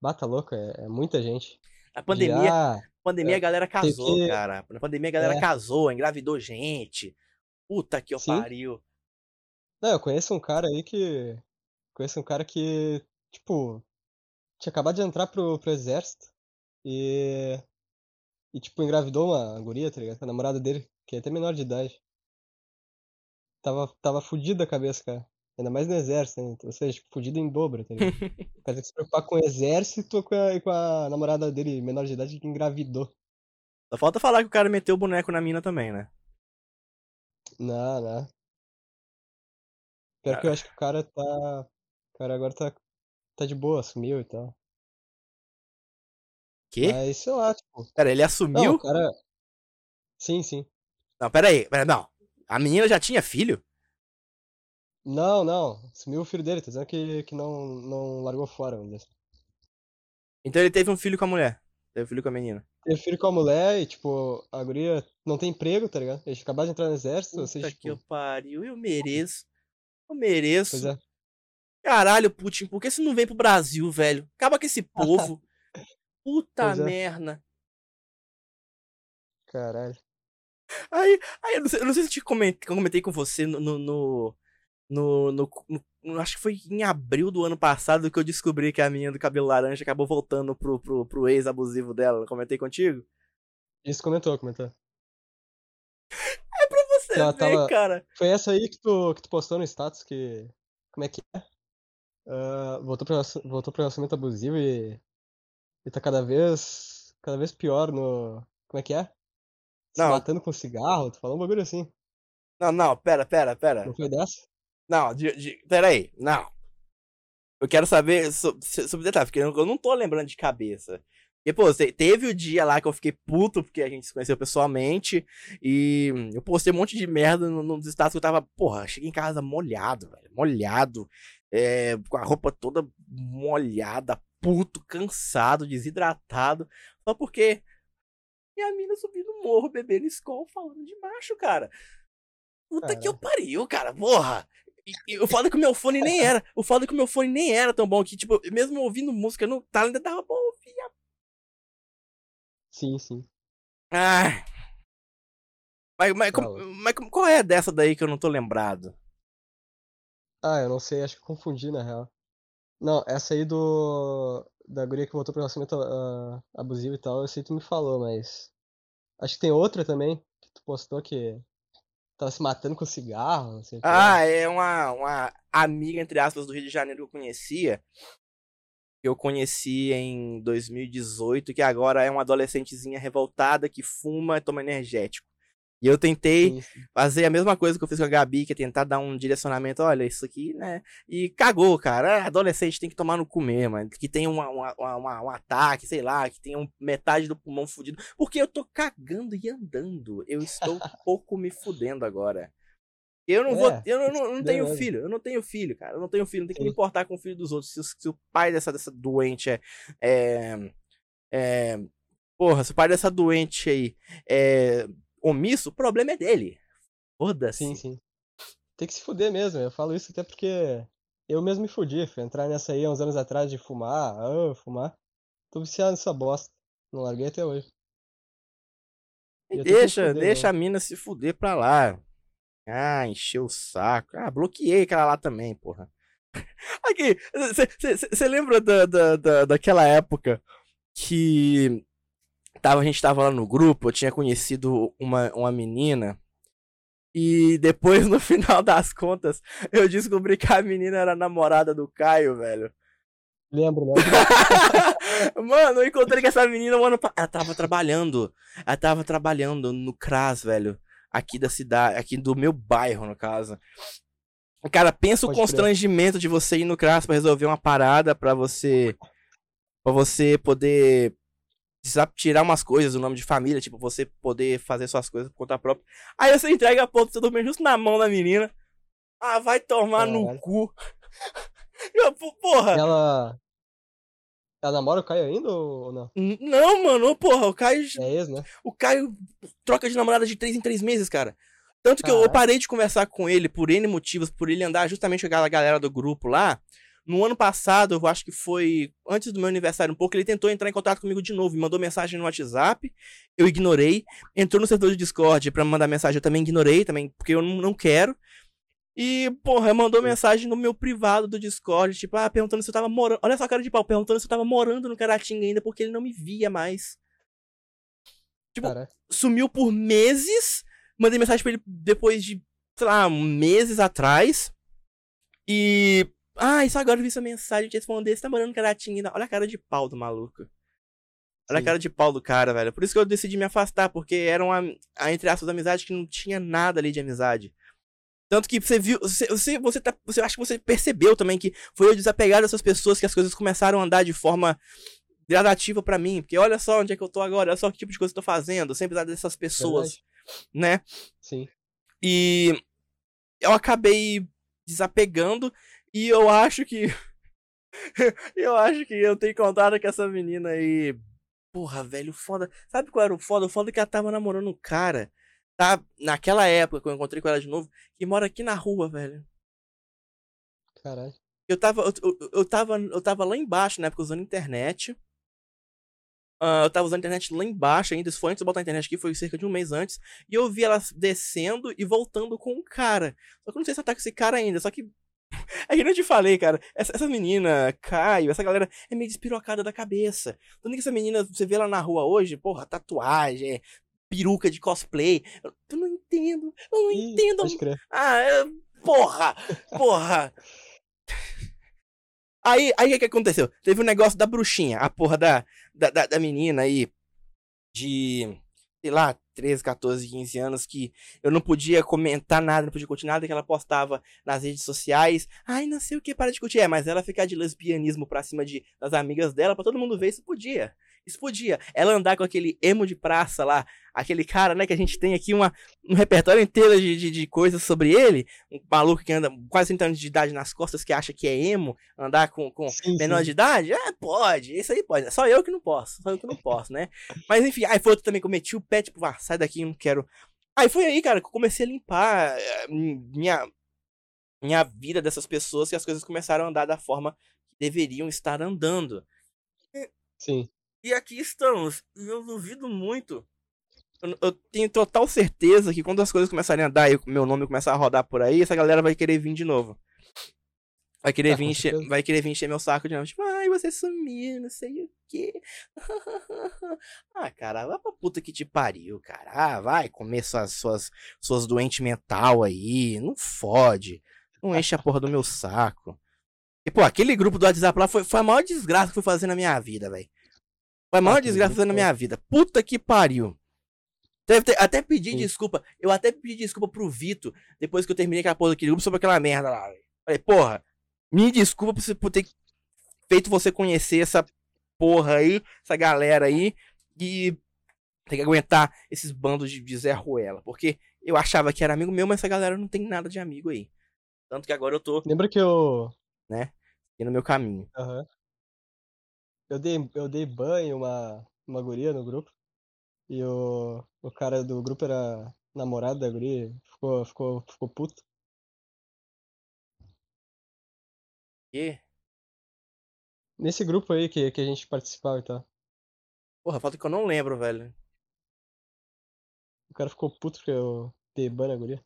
Speaker 3: Bata louco, é, é muita gente.
Speaker 2: Na pandemia,
Speaker 3: De, ah,
Speaker 2: pandemia a galera casou,
Speaker 3: que-
Speaker 2: cara. Na pandemia a galera
Speaker 3: É.
Speaker 2: casou, engravidou gente. Puta que eu
Speaker 3: Sim.
Speaker 2: pariu.
Speaker 3: Não, eu conheço um cara aí que. Conheço um cara que, tipo, tinha acabado de entrar pro, pro exército e. E, tipo, engravidou uma guria, tá ligado? A namorada dele, que é até menor de idade. Tava, tava fudido da cabeça, cara. Ainda mais no exército, né? Ou seja, tipo, fudido em dobro, tá ligado? O cara tem que se preocupar com o exército e com a, com a namorada dele, menor de idade, que engravidou.
Speaker 2: Só falta falar que o cara meteu o boneco na mina também, né?
Speaker 3: Não, não. Pior que eu acho que o cara tá. O cara agora tá. Tá de boa, sumiu e tal.
Speaker 2: Que?
Speaker 3: Mas sei lá, tipo.
Speaker 2: Pera, ele
Speaker 3: Não,
Speaker 2: assumiu?
Speaker 3: o cara. Sim, sim.
Speaker 2: Não, pera aí. Pera, não. A menina já tinha filho?
Speaker 3: Não, não. Sumiu o filho dele, tá dizendo que, que não, não largou fora, vamos dizer. assim.
Speaker 2: Então ele teve um filho com a mulher. Teve um filho com a menina.
Speaker 3: Teve filho com a mulher e, tipo, a guria não tem emprego, tá ligado? Eles acabaram de entrar no exército,
Speaker 2: Puta
Speaker 3: seja,
Speaker 2: que
Speaker 3: tipo.
Speaker 2: eu pariu. Eu mereço. Eu mereço.
Speaker 3: Pois é.
Speaker 2: Caralho, Putin, por que você não vem pro Brasil, velho? Acaba com esse povo. Puta
Speaker 3: Pois é.
Speaker 2: merda.
Speaker 3: Caralho.
Speaker 2: Aí, aí eu, não sei, eu não sei se eu te comentei, eu comentei com você no no, no, no- no- no- Acho que foi em abril do ano passado que eu descobri que a menina do cabelo laranja acabou voltando pro, pro, pro ex abusivo dela. Eu comentei contigo?
Speaker 3: Isso comentou, comentou.
Speaker 2: Você
Speaker 3: Que ela
Speaker 2: vê,
Speaker 3: tava-
Speaker 2: cara.
Speaker 3: Foi essa aí que tu, que tu postou no status que. Como é que é? Ah, voltou, relacion- voltou pro relacionamento abusivo e. E tá cada vez. Cada vez pior no. Como é que é? Se
Speaker 2: Não.
Speaker 3: matando com cigarro, tu falou um bagulho assim.
Speaker 2: Não, não, pera, pera, pera.
Speaker 3: Não foi dessa?
Speaker 2: Não, de, de, peraí, não. Eu quero saber so- so- sobre detalhes, porque eu não tô lembrando de cabeça. Porque, pô, te- teve o dia lá que eu fiquei puto porque a gente se conheceu pessoalmente e eu postei um monte de merda no- nos status que eu tava, porra, cheguei em casa molhado, velho, molhado, é, com a roupa toda molhada, puto, cansado, desidratado, só porque minha mina subiu no morro bebendo escol falando de macho, cara. Puta que eu pariu, cara, porra. E, e o foda é que o meu fone nem era. O foda é que o meu fone nem era tão bom que, tipo, mesmo ouvindo música no talo, ainda dava pra ouvir. a-
Speaker 3: Sim, sim.
Speaker 2: Ah. Mas, mas, como- mas qual é dessa daí que eu não tô lembrado?
Speaker 3: Ah, eu não sei, acho que confundi na real. Não, essa aí do. Da guria que voltou pro relacionamento ah, abusivo e tal, eu sei que tu me falou, mas. Acho que tem outra também que tu postou que tava se matando com cigarro, não sei.
Speaker 2: Ah, é uma, uma amiga, entre aspas, do Rio de Janeiro que eu conhecia. Que eu conheci em 2018, que agora é uma adolescentezinha revoltada que fuma e toma energético. E eu tentei fazer a mesma coisa que eu fiz com a Gabi, que é tentar dar um direcionamento, olha, isso aqui, né? E cagou, cara. É, Adolescente tem que tomar no mesmo, mano. que tem uma, uma, uma- um ataque, sei lá, que tem um, metade do pulmão fudido. Porque eu tô cagando e andando. Eu estou um pouco me fudendo agora. Eu não vou.
Speaker 3: É,
Speaker 2: Eu não,
Speaker 3: tem
Speaker 2: não,
Speaker 3: se
Speaker 2: não tenho filho. Eu não tenho filho, cara. Eu não tenho filho. Não tenho que me importar com o filho dos outros. Se, o- se o pai dessa, dessa doente é. é, é porra, se o pai dessa doente aí é omisso, o problema é dele. Foda-se.
Speaker 3: Sim, sim. Tem que se fuder mesmo, eu falo isso até porque eu mesmo me fudi, fui entrar nessa aí há uns anos atrás de fumar, ah, fumar. Tô viciado nessa bosta. Não larguei até hoje.
Speaker 2: Deixa,
Speaker 3: fuder
Speaker 2: deixa a mina se fuder pra lá. Ah, encheu o saco. Ah, bloqueei aquela lá também, porra. Aqui, você lembra da, da, da, daquela época que tava, a gente tava lá no grupo, eu tinha conhecido uma, uma menina. E depois, no final das contas, eu descobri que a menina era namorada do Caio, velho.
Speaker 3: Lembro, né?
Speaker 2: Mano, eu encontrei com essa menina um ano Ela tava trabalhando. Ela tava trabalhando no CRAS, velho. Aqui da cidade, aqui do meu bairro, no caso. Cara, pensa o
Speaker 3: Pode crer.
Speaker 2: constrangimento de você ir no CRAS pra resolver uma parada pra você. Pra você poder. Precisar tirar umas coisas do nome de família, tipo, você poder fazer suas coisas por conta própria. Aí você entrega a porra do documento justo na mão da menina. Ah, vai tomar no cu. Porra.
Speaker 3: Ela. Ela namora o Caio ainda ou não?
Speaker 2: Não, mano, porra, o Caio,
Speaker 3: É ex, né?
Speaker 2: o Caio troca de namorada de três em três meses, cara. Tanto que eu, eu parei de conversar com ele por N motivos, por ele andar justamente com aquela galera do grupo lá. No ano passado, eu acho que foi antes do meu aniversário um pouco, ele tentou entrar em contato comigo de novo, me mandou mensagem no WhatsApp, eu ignorei. Entrou no servidor de Discord pra me mandar mensagem, eu também ignorei, também, porque eu não, quero. E, porra, mandou mensagem no meu privado do Discord, tipo, ah, perguntando se eu tava morando. Olha só a cara de pau, perguntando se eu tava morando no Caratinga ainda, porque ele não me via mais. Tipo,
Speaker 3: Cara,
Speaker 2: sumiu por meses. Mandei mensagem pra ele depois de, sei lá, meses atrás. E. Ah, isso agora eu vi sua mensagem, te responder, você tá morando no Caratinga. Olha a cara de pau do maluco. Olha a
Speaker 3: Sim.
Speaker 2: cara de pau do cara, velho. Por isso que eu decidi me afastar, porque era uma, a, entre aspas, amizade que não tinha nada ali de amizade. Tanto que você viu, você, você, você, tá, você acho que você percebeu também que foi eu desapegar dessas pessoas que as coisas começaram a andar de forma gradativa pra mim. Porque olha só onde é que eu tô agora, olha só que tipo de coisa eu tô fazendo, sem precisar dessas pessoas,
Speaker 3: verdade.
Speaker 2: né?
Speaker 3: Sim.
Speaker 2: E eu acabei desapegando e eu acho que. eu acho que eu tenho contato com essa menina aí. Porra, velho, foda. Sabe qual era o foda? O foda é que ela tava namorando um cara, tá? Naquela época que eu encontrei com ela de novo, que mora aqui na rua, velho.
Speaker 3: Caralho.
Speaker 2: Eu tava, eu, eu, eu tava, eu tava lá embaixo na época usando internet. Ah, eu tava usando internet lá embaixo ainda. Isso foi antes de eu botar a internet aqui, foi cerca de um mês antes. E eu vi ela descendo e voltando com um cara. Só que eu não sei se ela tá com esse cara ainda. Só que. É que eu te falei, cara. Essa, essa menina, Caio, essa galera é meio despirocada da cabeça. Tanto que essa menina, você vê ela na rua hoje, porra, tatuagem, peruca de cosplay. Eu, eu não entendo. Eu não
Speaker 3: Ih,
Speaker 2: entendo. Ah, é- porra! Porra! Aí, aí o que, que aconteceu? Teve um negócio da bruxinha, a porra da, da, da, da menina aí, de, sei lá, 13, 14, 15 anos, que eu não podia comentar nada, não podia curtir nada que ela postava nas redes sociais. Ai, não sei o que, para de curtir. É, mas ela ficar de lesbianismo pra cima de, das amigas dela, pra todo mundo ver, isso podia. Isso podia. Ela andar com aquele emo de praça lá, aquele cara, né, que a gente tem aqui uma, um repertório inteiro de, de, de coisas sobre ele. Um maluco que anda quase 30 anos de idade nas costas, que acha que é emo, andar com, com
Speaker 3: Sim,
Speaker 2: menor
Speaker 3: sim.
Speaker 2: de idade? É, pode. Isso aí pode. Só eu que não posso. Só eu que não posso, né? Mas enfim, aí foi outro também que eu meti o pé, tipo, ah, sai daqui, não quero. Aí foi aí, cara, que eu comecei a limpar eh, minha, minha vida dessas pessoas que as coisas começaram a andar da forma que deveriam estar andando.
Speaker 3: Sim.
Speaker 2: E aqui estamos. E eu duvido muito. Eu, eu tenho total certeza que quando as coisas começarem a andar e o meu nome começar a rodar por aí, essa galera vai querer vir de novo. Vai querer,
Speaker 3: Ah,
Speaker 2: vir encher, vai querer vir encher meu saco de novo. Tipo, ai, você sumiu, não sei o quê. ah, cara, vai pra puta que te pariu, cara. Ah, vai comer suas, suas, suas doentes mental aí. Não fode. Não enche a porra do meu saco. E, pô, aquele grupo do WhatsApp lá foi, foi a maior desgraça que eu fui fazer na minha vida, velho. Foi a maior desgraça
Speaker 3: foi.
Speaker 2: minha vida. Puta que pariu. Ter- até pedi
Speaker 3: Sim.
Speaker 2: desculpa. Eu até pedi desculpa pro Vitor depois que eu terminei aquela porra daquele grupo sobre aquela merda lá. Falei, porra, me desculpa por, por ter feito você conhecer essa porra aí, essa galera aí, e ter que aguentar esses bandos de, de Zé Ruela. Porque eu achava que era amigo meu, mas essa galera não tem nada de amigo aí. Tanto que agora eu tô
Speaker 3: Lembra que eu.
Speaker 2: aqui no meu caminho.
Speaker 3: Aham. Eu dei, eu dei banho uma, uma guria no grupo. E o, o cara do grupo era namorado da guria. Ficou, ficou, ficou puto.
Speaker 2: E,
Speaker 3: Nesse grupo aí que, que a gente participava e tal.
Speaker 2: porra, falta que eu não lembro, velho.
Speaker 3: O cara ficou puto porque eu dei banho na guria.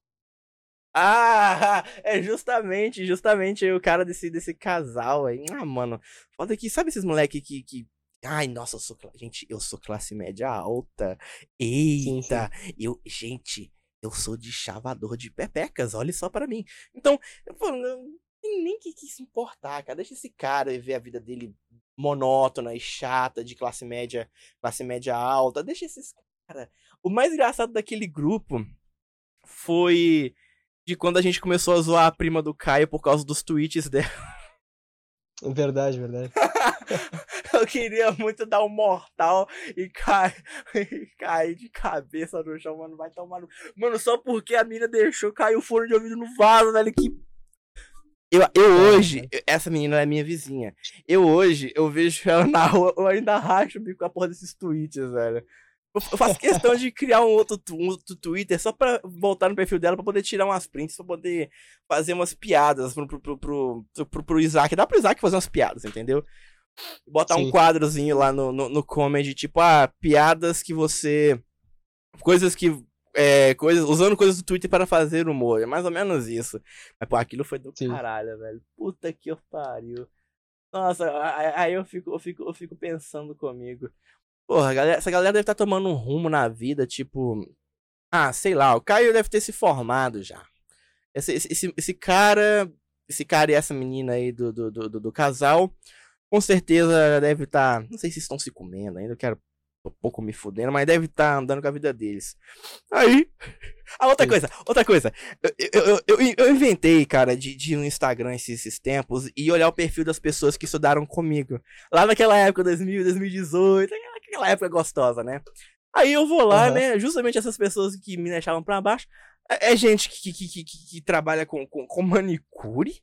Speaker 2: Ah, é justamente, justamente o cara desse, desse casal aí. Ah, mano, foda que, sabe esses moleque que, que... Ai, nossa, eu sou, gente, eu sou classe média alta.
Speaker 3: Sim, sim.
Speaker 2: Eita, eu, gente, eu sou de chavador de pepecas, olhe só pra mim. Então, eu falo, não tem nem que, que se importar, cara, deixa esse cara ver a vida dele monótona e chata de classe média, classe média alta, deixa esses cara. O mais engraçado daquele grupo foi de quando a gente começou a zoar a prima do Caio por causa dos tweets dela.
Speaker 3: Verdade, verdade.
Speaker 2: Eu queria muito dar um mortal e cair, e cair de cabeça no chão, mano. Vai tomar no... Mano, só porque a mina deixou cair o fone de ouvido no vaso, velho. Que. Eu, eu hoje, essa menina é minha vizinha. Eu hoje, eu vejo ela na rua, eu ainda racho o bico com a porra desses tweets, velho. Eu faço questão de criar um outro, um outro Twitter só pra voltar no perfil dela pra poder tirar umas prints, pra poder fazer umas piadas pro, pro, pro, pro, pro, pro Isaac. Dá pro Isaac fazer umas piadas, entendeu? Botar Sim. um quadrozinho lá no, no, no comedy, tipo, ah, piadas que você. Coisas que é, coisas, usando coisas do Twitter para fazer humor. É mais ou menos isso. Mas, pô, aquilo foi do Sim. caralho, velho. Puta que eu pariu. Nossa, aí eu fico, eu fico, eu fico pensando comigo. Porra, galera, essa galera deve estar tá tomando um rumo na vida, tipo. Ah, sei lá, o Caio deve ter se formado já. Esse, esse, esse cara. Esse cara e essa menina aí do, do, do, do casal. Com certeza deve estar. Tá, não sei se estão se comendo ainda, eu quero pouco me fudendo, mas deve estar tá andando com a vida deles. Aí. Ah, outra coisa, outra coisa. Eu, eu, eu, eu inventei, cara, de, de um Instagram esses, esses, tempos e olhar o perfil das pessoas que estudaram comigo. Lá naquela época, 2000, 2018, aquela época gostosa, né? Aí eu vou lá, uhum. né? Justamente essas pessoas que me deixavam pra baixo. É, é gente que, que, que, que, trabalha com, com, com, manicure,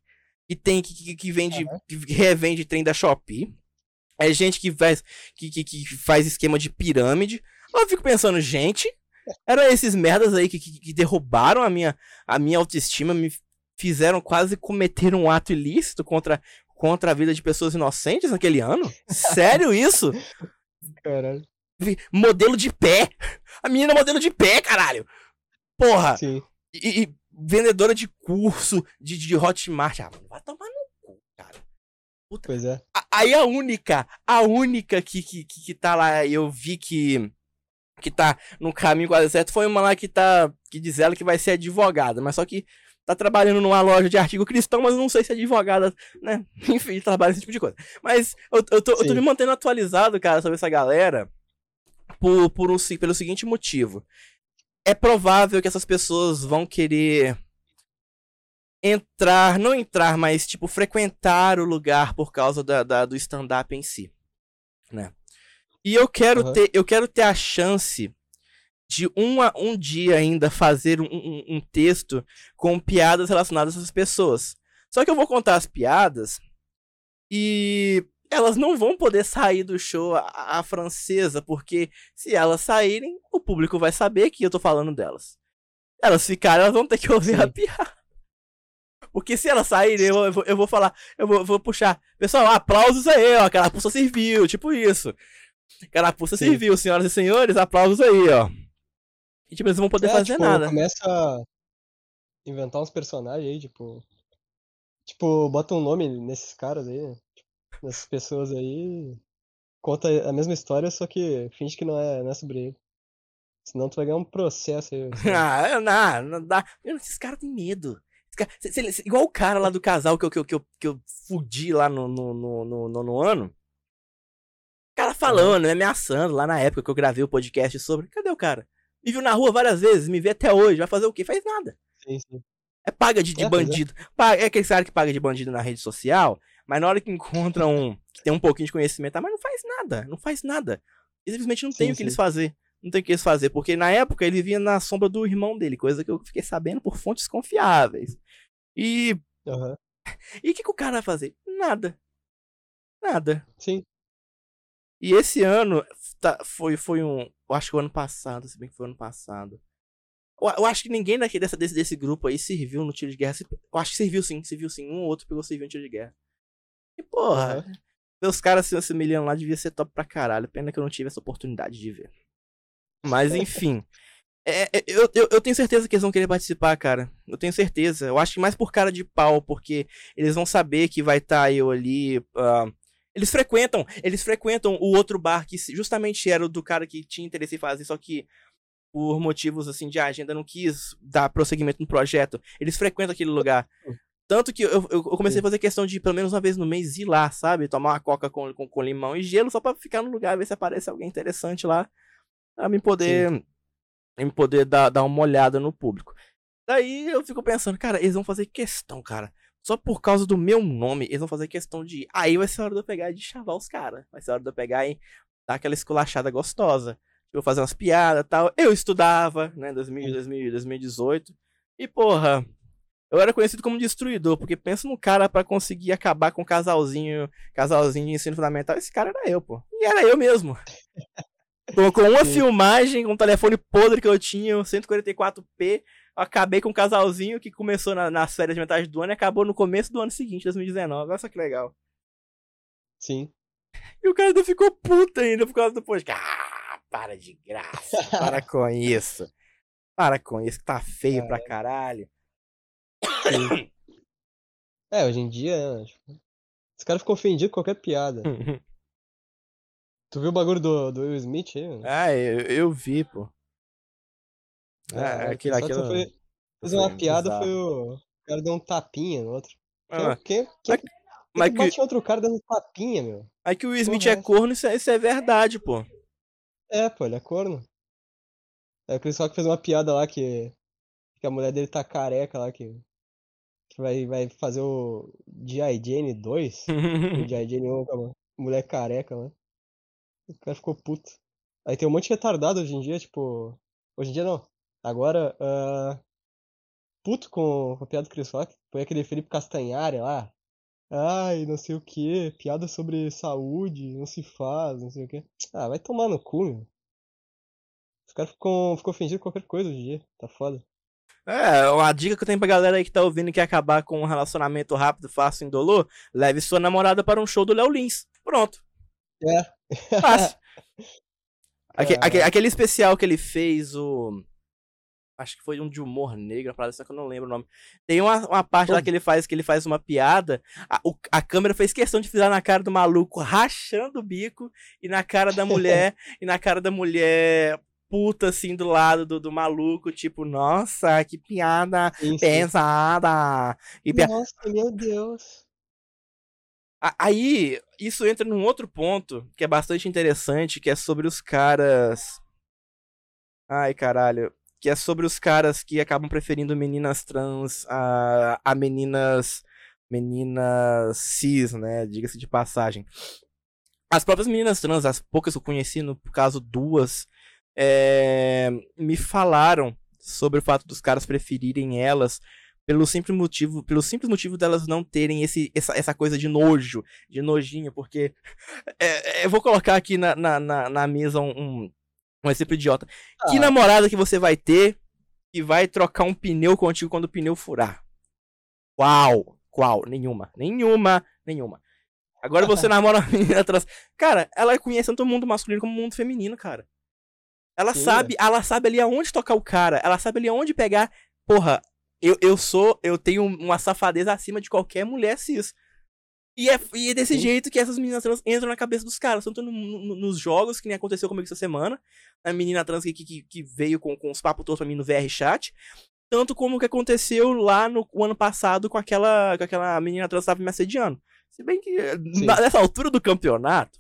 Speaker 2: que tem que, que, que vende, uhum. que revende trem da Shopee. É gente que faz, que, que, que faz esquema de pirâmide. Eu fico pensando, gente, eram esses merdas aí que, que, que, derrubaram a minha, a minha autoestima, me fizeram quase cometer um ato ilícito contra, contra a vida de pessoas inocentes naquele ano? Sério isso?
Speaker 3: Caralho.
Speaker 2: Modelo de pé. A menina é modelo de pé, caralho. Porra. Sim. E, e vendedora de curso de, de Hotmart. Ah, vai tomar no
Speaker 3: Puta. Pois é.
Speaker 2: Aí a única, a única que, que, que tá lá, eu vi que que tá no caminho quase certo foi uma lá que tá que diz ela que vai ser advogada, mas só que tá trabalhando numa loja de artigo cristão, mas não sei se é advogada, né? Enfim, trabalha esse tipo de coisa. Mas eu, eu, tô, eu tô me mantendo atualizado, cara, sobre essa galera por, por um, pelo seguinte motivo. É provável que essas pessoas vão querer entrar, não entrar, mas tipo frequentar o lugar por causa da, da do stand-up em si, né? E eu quero uhum. ter, eu quero ter a chance de um, a, um dia ainda fazer um, um, um texto com piadas relacionadas a essas pessoas. Só que eu vou contar as piadas e elas não vão poder sair do show a, a, francesa, porque se elas saírem, o público vai saber que eu tô falando delas. Elas ficarem, elas vão ter que ouvir Sim. a piada. Porque se ela sair, eu, eu, vou, eu vou falar, eu vou, vou puxar. Pessoal, aplausos aí, ó. Carapuça serviu, tipo isso. Carapuça Sim. serviu, senhoras e senhores, aplausos aí, ó. E tipo, eles não vão poder é, fazer
Speaker 3: tipo,
Speaker 2: nada.
Speaker 3: Começa a inventar uns personagens aí, tipo. Tipo, bota um nome nesses caras aí, né? nessas pessoas aí. Conta a mesma história, só que finge que não é, não é sobre ele. Senão tu vai ganhar um processo aí.
Speaker 2: ah, não, não dá. Esses caras têm medo. Igual o cara lá do casal que eu, que eu, que eu, que eu fudi lá no, no, no, no, no ano. O cara falando, me ameaçando lá na época que eu gravei o podcast sobre. Cadê o cara? Me viu na rua várias vezes, me vê até hoje. Vai fazer o quê? Faz nada.
Speaker 3: Sim, sim.
Speaker 2: É paga de, de é, bandido. É. é aquele cara que paga de bandido na rede social, mas na hora que encontra um. que tem um pouquinho de conhecimento, ah, mas não faz nada. Não faz nada. E simplesmente não sim, tem o que eles fazer. Não tem o que eles fazer. Porque na época ele vinha na sombra do irmão dele, coisa que eu fiquei sabendo por fontes confiáveis. E.
Speaker 3: Uhum.
Speaker 2: E o que, que o cara vai fazer? Nada. Nada.
Speaker 3: Sim.
Speaker 2: E esse ano tá, foi, foi um. Eu acho que o ano passado, se bem que foi o ano passado. Eu, eu acho que ninguém daqui dessa, desse, desse grupo aí serviu no tiro de guerra. Eu acho que serviu sim, serviu sim. Um ou outro pegou serviu no tiro de guerra. E porra, uhum. meus caras se assemelhando lá devia ser top pra caralho. Pena que eu não tive essa oportunidade de ver. Mas enfim. É, é, eu, eu, eu, tenho certeza que eles vão querer participar, cara. Eu tenho certeza. Eu acho que mais por cara de pau, porque eles vão saber que vai estar tá eu ali. Uh, eles frequentam, eles frequentam o outro bar que justamente era o do cara que tinha interesse em fazer, só que por motivos assim de agenda não quis dar prosseguimento no projeto. Eles frequentam aquele lugar. Tanto que eu, eu comecei a fazer questão de pelo menos uma vez no mês ir lá, sabe? Tomar uma coca com, com, com limão e gelo só pra ficar no lugar, ver se aparece alguém interessante lá. Pra mim poder. Sim em poder dar, dar uma olhada no público. Daí eu fico pensando, cara, eles vão fazer questão, cara. Só por causa do meu nome, eles vão fazer questão de. Aí vai ser a hora de eu pegar e de chavar os caras. Vai ser a hora de eu pegar e dar aquela esculachada gostosa. Eu fazer umas piadas e tal. Eu estudava, né, 2000, 2000, 2018. E, porra, eu era conhecido como destruidor, porque pensa no cara para conseguir acabar com o casalzinho, casalzinho de ensino fundamental. Esse cara era eu, pô. E era eu mesmo. Com, uma
Speaker 3: Sim.
Speaker 2: filmagem, com um telefone podre que eu tinha, um 144p, eu acabei com um casalzinho que começou na- nas férias de metade do ano e acabou no começo do ano seguinte, 2019. Olha só que legal.
Speaker 3: Sim.
Speaker 2: E o cara ainda ficou puto ainda por causa do podcast. Ah, para de graça. Para com isso. Para com isso, que tá feio pra caralho.
Speaker 3: Sim. É, hoje em dia, né, tipo, os caras ficam ofendidos com qualquer piada. Tu viu o bagulho do, do Will Smith aí? mano?
Speaker 2: ah, eu, eu vi, pô. Ah,
Speaker 3: Caralho,
Speaker 2: aquilo,
Speaker 3: que
Speaker 2: aquilo.
Speaker 3: foi- Fez uma piada,
Speaker 2: bizarro.
Speaker 3: foi o... o cara deu um tapinha no outro.
Speaker 2: Ah,
Speaker 3: Quem, quem, quem,
Speaker 2: mas
Speaker 3: que
Speaker 2: que,
Speaker 3: bate outro cara dando tapinha, meu?
Speaker 2: aí que o Will Smith
Speaker 3: Porra,
Speaker 2: é corno, isso é, isso é verdade, pô.
Speaker 3: É, pô, ele é corno. É o Chris Rock fez uma piada lá que, que a mulher dele tá careca lá, que, que vai, vai fazer o G.I. Jane 2. O G.I. Jane 1 com a mulher careca lá. O cara ficou puto. Aí tem um monte de retardado hoje em dia, tipo. Hoje em dia não. Agora, ah, puto com, com a piada do Chris Rock. Foi aquele Felipe Castanhari lá. Ai, não sei o que. Piada sobre saúde, não se faz, não sei o que. Ah, vai tomar no cu, meu. Os caras ficam, ficam com qualquer coisa hoje em dia. Tá foda.
Speaker 2: É, uma dica que eu tenho pra galera aí que tá ouvindo e quer acabar com um relacionamento rápido, fácil, indolor, leve sua namorada para um show do Léo Lins. Pronto.
Speaker 3: É.
Speaker 2: Fácil. Aque- aque- aquele especial que ele fez, o. Acho que foi um de humor negro, uma parada só que eu não lembro o nome. Tem uma, uma parte lá que ele faz que ele faz uma piada. A, o- a câmera fez questão de ficar na cara do maluco rachando o bico e na cara da mulher, e na cara da mulher puta assim do lado do, do maluco, tipo, nossa, que piada
Speaker 3: sim.
Speaker 2: pesada.
Speaker 3: Nossa, meu Deus.
Speaker 2: Aí, isso entra num outro ponto que é bastante interessante, que é sobre os caras. Ai, caralho. Que é sobre os caras que acabam preferindo meninas trans a, a meninas. Meninas cis, né? Diga-se de passagem. As próprias meninas trans, as poucas que eu conheci, no caso duas, é, me falaram sobre o fato dos caras preferirem elas pelo simples motivo, pelo simples motivo delas não terem esse, essa, essa coisa de nojo, de nojinho, porque é, é, eu vou colocar aqui na, na, na, na mesa um, um, um exemplo idiota. Que
Speaker 3: Ah.
Speaker 2: namorada que você vai ter que vai trocar um pneu contigo quando o pneu furar? Qual? Qual? Nenhuma. Nenhuma. Nenhuma. Agora você namora uma menina trans. Cara, ela conhece tanto o mundo masculino como o mundo feminino, cara. Ela
Speaker 3: Sim,
Speaker 2: sabe, ela sabe ali aonde tocar o cara. Ela sabe ali aonde pegar. Porra, eu, eu sou. Eu tenho uma safadeza acima de qualquer mulher cis. E é, e é desse
Speaker 3: Sim.
Speaker 2: jeito que essas meninas trans entram na cabeça dos caras. Tanto no- no- nos jogos, que nem aconteceu comigo essa semana. A menina trans que, que, que veio com, com os papos todos pra mim no VR chat. Tanto como o que aconteceu lá no ano passado com aquela, com aquela menina trans que tava me assediando. Se bem que
Speaker 3: Sim.
Speaker 2: na- nessa altura do campeonato.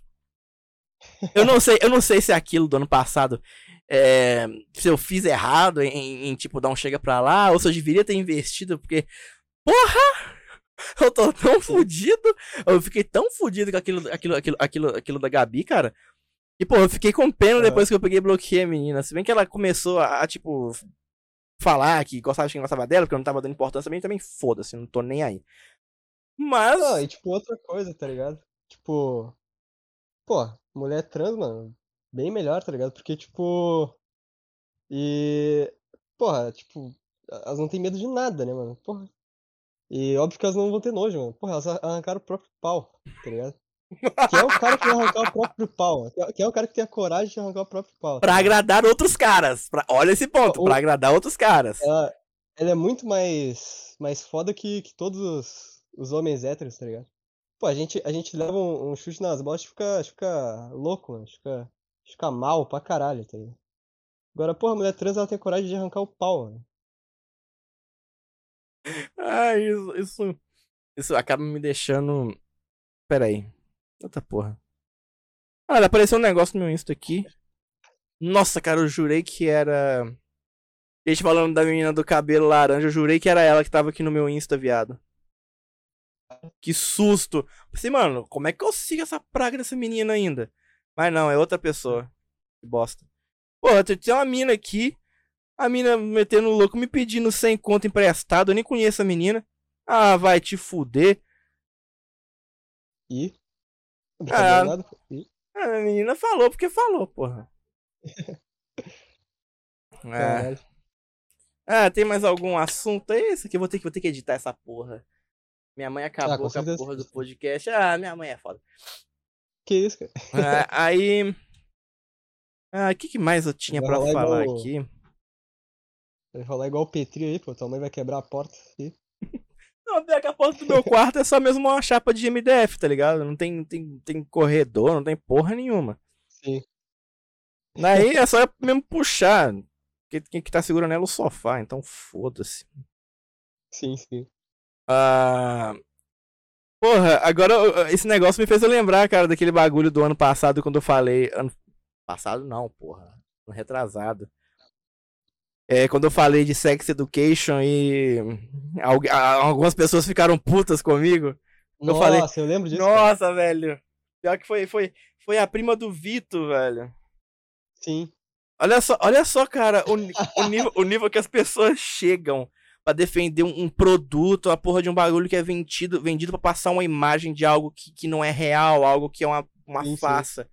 Speaker 2: Eu não sei, eu não sei se é aquilo do ano passado. é, se eu fiz errado em, em, tipo, dar um chega pra lá, ou se eu deveria ter investido, porque. Porra! Eu tô tão fudido. Eu fiquei tão fudido com aquilo, aquilo, aquilo, aquilo, aquilo da Gabi, cara. E, pô, eu fiquei com pena
Speaker 3: Ah.
Speaker 2: depois que eu peguei e bloqueei a menina. Se bem que ela começou a, a, tipo, falar que gostava de quem gostava dela, porque eu não tava dando importância também, também foda-se, não tô nem aí. Mas.
Speaker 3: Não, e tipo, outra coisa, tá ligado? Tipo, pô, mulher trans, mano, bem melhor, tá ligado? Porque, tipo, e, porra, tipo, elas não têm medo de nada, né, mano? Porra. E óbvio que elas não vão ter nojo, mano. Porra, elas arrancaram o próprio pau, tá ligado? Quem é o cara que vai arrancar o próprio pau? É- Quem é o cara que tem a coragem de arrancar o próprio pau? tá
Speaker 2: Pra agradar outros caras. Pra... Olha esse ponto,
Speaker 3: O-
Speaker 2: pra agradar outros caras.
Speaker 3: Ela, ela é muito mais, mais foda que, que todos os, os homens héteros, tá ligado? Pô, a gente, a gente leva um, um chute nas bolas e fica, fica louco, mano. Fica, fica mal pra caralho, tá ligado? Agora, porra, a mulher trans ela tem coragem de arrancar o pau, mano.
Speaker 2: Ah, isso, isso. Isso acaba me deixando. Pera aí. Outra porra. Ah, apareceu um negócio no meu Insta aqui. Nossa, cara, eu jurei que era. Gente falando da menina do cabelo laranja, eu jurei que era ela que tava aqui no meu Insta, viado. Que susto! Pensei, mano, como é que eu sigo essa praga dessa menina ainda? Mas não, é outra pessoa. Que bosta. Pô, tem uma mina aqui. A mina metendo louco, me pedindo 100 conto emprestado. Eu nem conheço a menina. Ah, vai te fuder.
Speaker 3: E. Não
Speaker 2: Ah.
Speaker 3: nada. E-
Speaker 2: A menina falou porque falou, porra. É. Ah, tem mais algum assunto? É esse aqui, eu vou ter que, vou ter que editar essa porra. Minha mãe
Speaker 3: Ah,
Speaker 2: acabou
Speaker 3: com
Speaker 2: com a porra do podcast. Ah, minha mãe é foda.
Speaker 3: Que isso, cara?
Speaker 2: Ah, aí. Ah, o que, que mais eu tinha
Speaker 3: rolar
Speaker 2: falar aqui?
Speaker 3: Vai rolar igual o Petri aí, pô. Tua mãe vai quebrar a porta. aqui.
Speaker 2: Não, pior que a porta do meu quarto é só mesmo uma chapa de MDF, tá ligado? Não tem, tem, tem corredor, não tem porra nenhuma.
Speaker 3: Sim.
Speaker 2: Daí é só mesmo puxar. Quem, quem que tá segurando ela é o sofá, então foda-se.
Speaker 3: Sim, sim.
Speaker 2: Ah. Porra, agora esse negócio me fez eu lembrar, cara, daquele bagulho do ano passado quando eu falei. Ano passado não, porra. Ano retrasado. É, quando eu falei de sex education e algumas pessoas ficaram putas comigo. Eu
Speaker 3: Nossa,
Speaker 2: falei,
Speaker 3: eu lembro disso. cara.
Speaker 2: Nossa, velho. Pior que foi, foi, foi a prima do Vito, velho.
Speaker 3: Sim.
Speaker 2: Olha só, olha só, cara, o, o nível, o nível que as pessoas chegam pra defender um, um produto, a porra de um bagulho que é vendido, vendido para passar uma imagem de algo que, que não é real, algo que é uma, uma
Speaker 3: Sim, sim.
Speaker 2: farsa.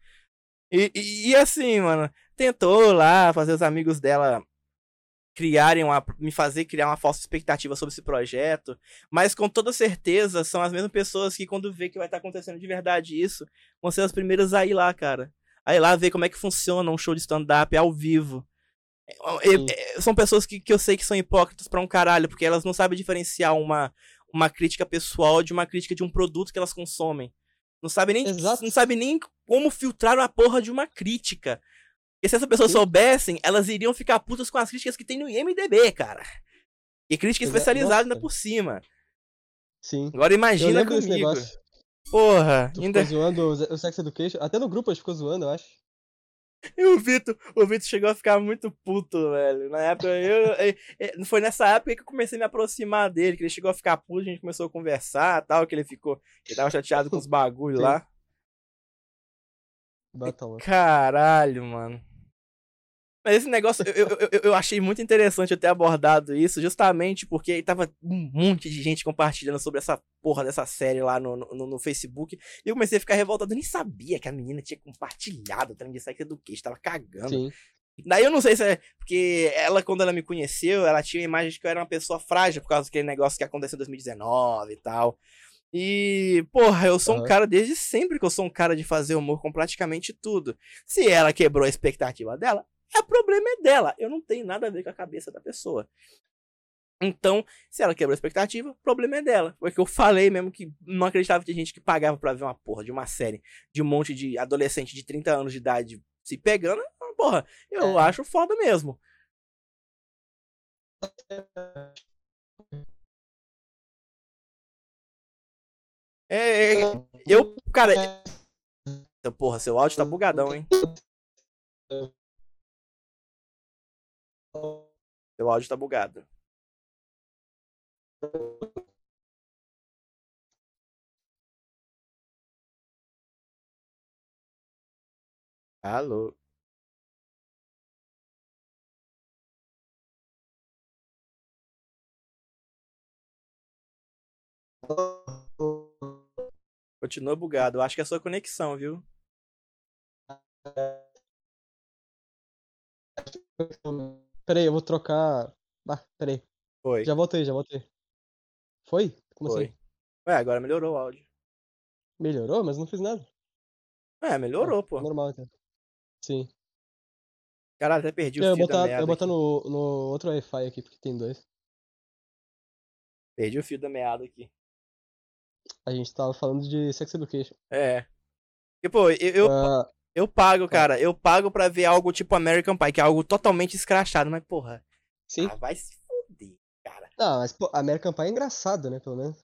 Speaker 2: E, e, e assim, mano, tentou lá fazer os amigos dela criarem uma, me fazer criar uma falsa expectativa sobre esse projeto, mas com toda certeza são as mesmas pessoas que quando vê que vai estar acontecendo de verdade isso, vão ser as primeiras a ir lá, cara. Aí lá ver como é que funciona um show de stand-up ao vivo. É,
Speaker 3: Sim.
Speaker 2: é, São pessoas que, que eu sei que são hipócritas pra um caralho, porque elas não sabem diferenciar uma, uma crítica pessoal de uma crítica de um produto que elas consomem. Não sabem nem,
Speaker 3: Exato.
Speaker 2: não sabem nem como filtrar a porra de uma crítica. E se essas pessoas soubessem, elas iriam ficar putas com as críticas que tem no IMDB, cara. E crítica especializada ainda por cima.
Speaker 3: Sim.
Speaker 2: Agora imagina comigo.
Speaker 3: negócio.
Speaker 2: Porra,
Speaker 3: Tu
Speaker 2: ainda.
Speaker 3: ficou zoando o Sex Education. Até no grupo a gente ficou zoando, eu acho.
Speaker 2: E o Vitor, o Vitor chegou a ficar muito puto, velho. Na época, eu, foi nessa época que eu comecei a me aproximar dele, que ele chegou a ficar puto, a gente começou a conversar tal, que ele ficou. Ele tava chateado com os bagulho
Speaker 3: Sim.
Speaker 2: lá. Caralho, mano. Mas esse negócio, eu, eu, eu, achei muito interessante eu ter abordado isso, justamente porque tava um monte de gente compartilhando sobre essa porra dessa série lá no, no, no Facebook. E eu comecei a ficar revoltado. Eu nem sabia que a menina tinha compartilhado o trem de Sex Education, tava cagando.
Speaker 3: Sim.
Speaker 2: Daí eu não sei se é. Porque ela, quando ela me conheceu, ela tinha a imagem de que eu era uma pessoa frágil por causa daquele negócio que aconteceu em 2019 e tal. E, porra, eu sou um
Speaker 3: Aham.
Speaker 2: cara desde sempre que eu sou um cara de fazer humor com praticamente tudo. Se ela quebrou a expectativa dela, é problema é dela. Eu não tenho nada a ver com a cabeça da pessoa. Então, se ela quebrou a expectativa, o problema é dela. Foi que eu falei mesmo que não acreditava que tinha gente que pagava pra ver uma porra de uma série de um monte de adolescente de 30 anos de idade se pegando. Porra, eu
Speaker 3: É.
Speaker 2: acho foda mesmo. É, é, eu, cara, porra, seu áudio tá bugadão, hein? Seu áudio tá bugado. Alô? Continua bugado. Acho que é a sua conexão, viu?
Speaker 3: Peraí, eu vou trocar. Ah, peraí.
Speaker 2: Foi.
Speaker 3: Já voltei, já voltei. Foi? Como
Speaker 2: Foi.
Speaker 3: assim?
Speaker 2: Ué, agora melhorou o áudio.
Speaker 3: Melhorou, mas não fiz nada.
Speaker 2: É, melhorou, pô.
Speaker 3: Normal, então. Sim.
Speaker 2: Caralho, até perdi o
Speaker 3: Eu
Speaker 2: fio da
Speaker 3: botar, eu
Speaker 2: meada.
Speaker 3: ia botar no, no outro Wi-Fi aqui, porque tem dois.
Speaker 2: Perdi o fio da meada aqui.
Speaker 3: A gente tava falando de Sex Education.
Speaker 2: É. Porque, pô, eu, eu,
Speaker 3: Ah,
Speaker 2: eu pago, cara. Eu pago pra ver algo tipo American Pie, que é algo totalmente escrachado. Mas, porra,
Speaker 3: sim.
Speaker 2: ah, vai se fuder, cara.
Speaker 3: Não, mas pô, American Pie é engraçado, né? Pelo menos.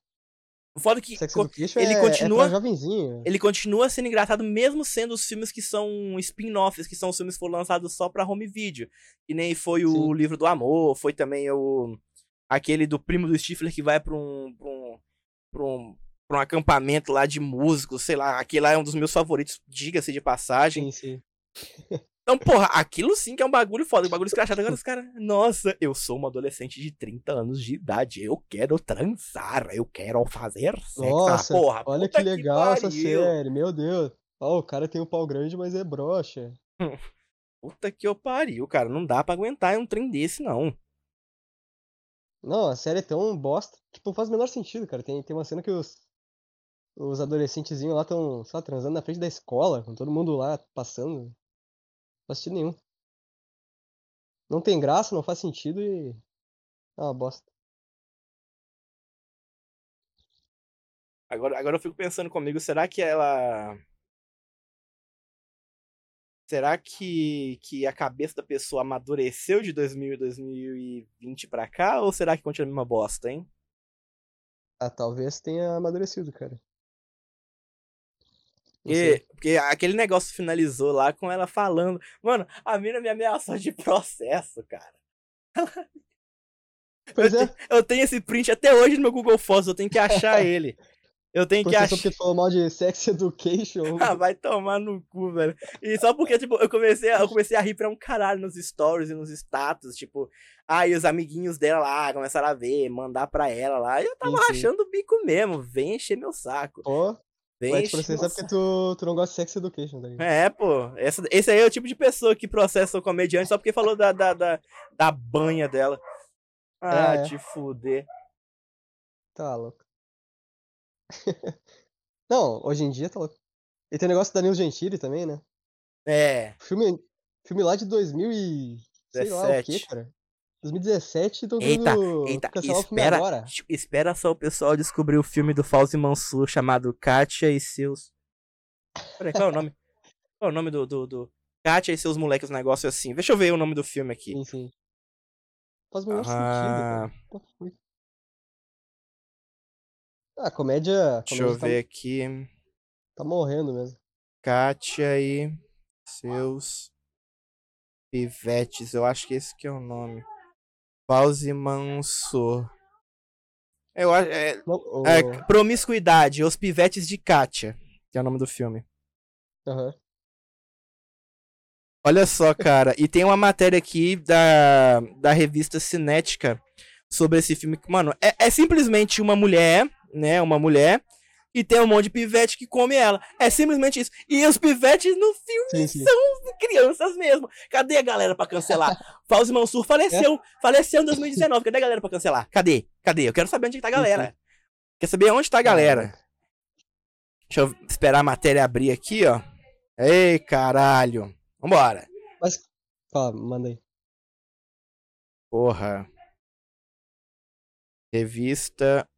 Speaker 2: O foda é que
Speaker 3: Sex
Speaker 2: co- ele
Speaker 3: é,
Speaker 2: continua-
Speaker 3: é jovenzinho.
Speaker 2: ele continua sendo engraçado mesmo sendo os filmes que são spin-offs, que são os filmes que foram lançados só pra home video. Que nem foi o
Speaker 3: Sim.
Speaker 2: livro do amor, foi também o aquele do primo do Stifler que vai pra um, pra um, pra um, pra um acampamento lá de músicos, sei lá, aquele lá é um dos meus favoritos, diga-se de passagem.
Speaker 3: Sim, sim.
Speaker 2: Então, porra, aquilo sim que é um bagulho foda, um bagulho escrachado. Agora os caras, nossa, eu sou uma adolescente de 30 anos de idade, eu quero transar, eu quero fazer sexo. Ah,
Speaker 3: Nossa,
Speaker 2: porra,
Speaker 3: olha que legal essa
Speaker 2: pariu.
Speaker 3: série, meu Deus. Ó, o cara tem um pau grande, mas é broxa.
Speaker 2: Puta que eu pariu, cara. Não dá pra aguentar um trem desse, não.
Speaker 3: Não, a série é tão bosta. Tipo, faz o menor sentido, cara. Tem, tem uma cena que os, os adolescentezinhos lá estão, sei lá, transando na frente da escola, com todo mundo lá passando. Não faz sentido nenhum. Não tem graça, não faz sentido e. É uma bosta.
Speaker 2: Agora, agora eu fico pensando comigo, será que ela. Será que, que a cabeça da pessoa amadureceu de 2000 e 2020 pra cá? Ou será que continua a mesma bosta, hein?
Speaker 3: Ah, talvez tenha amadurecido, cara.
Speaker 2: Porque, porque aquele negócio finalizou lá com ela falando. Mano, a mina me ameaçou de processo, cara.
Speaker 3: Pois
Speaker 2: eu,
Speaker 3: é,
Speaker 2: te- eu tenho esse print até hoje no meu Google Fotos, eu tenho que achar ele. Eu tenho que achar.
Speaker 3: porque falou mal de sex education.
Speaker 2: Ah, vai tomar no cu, velho. E só porque, tipo, eu comecei, a- eu comecei a rir pra um caralho nos stories e nos status, tipo, ah, e os amiguinhos dela lá começaram a ver, mandar pra ela lá. E eu tava
Speaker 3: Sim, sim.
Speaker 2: rachando o bico mesmo. Vem encher meu saco.
Speaker 3: Pô,
Speaker 2: Vem
Speaker 3: vai te processar porque tu, tu não gosta de sex education, tá ligado?
Speaker 2: É, pô. Essa, esse aí é o tipo de pessoa que processa o comediante só porque falou da, da, da, da banha dela. Ah,
Speaker 3: É, é.
Speaker 2: te fuder.
Speaker 3: Tá louco. Não, hoje em dia tá louco. E tem o negócio da Danilo Gentili também, né?
Speaker 2: É,
Speaker 3: Filme, filme lá de 2000 e... Sei lá o quê,
Speaker 2: 17.
Speaker 3: cara. 2017 estão
Speaker 2: Eita, eita, espera,
Speaker 3: agora.
Speaker 2: espera só o pessoal descobrir o filme do Fauzi Mansur chamado Kátia e seus. Peraí, qual é o nome? Qual é o nome do, do, do... Kátia e seus moleques, um negócio assim. Deixa eu ver o nome do filme aqui.
Speaker 3: Sim, sim. Faz o menor sentido,
Speaker 2: Ah,
Speaker 3: cara. Ah, comédia,
Speaker 2: deixa eu
Speaker 3: comédia tá,
Speaker 2: ver aqui.
Speaker 3: tá morrendo mesmo.
Speaker 2: Kátia e seus pivetes. Eu acho que esse que é o nome. Fauzi Mansur. Eu acho. É, é, Promiscuidade, Os Pivetes de Kátia. Que é o nome do filme.
Speaker 3: Aham.
Speaker 2: Olha só, cara. E tem uma matéria aqui da, da revista Cinética sobre esse filme. que, Mano, é, é simplesmente uma mulher, né? Uma mulher. E tem um monte de pivete que come ela. É simplesmente isso. E os pivetes no filme
Speaker 3: Sim, sim.
Speaker 2: são crianças mesmo. Cadê a galera pra cancelar? Fauzi Mansur faleceu. Faleceu em 2019. Cadê a galera pra cancelar? Cadê? Cadê? Eu quero saber onde tá a
Speaker 3: Sim,
Speaker 2: galera. Quer saber onde tá a galera? Deixa eu esperar a matéria abrir aqui, ó. Ei, caralho. Vambora.
Speaker 3: Mas, fala, manda aí.
Speaker 2: Porra. Revista.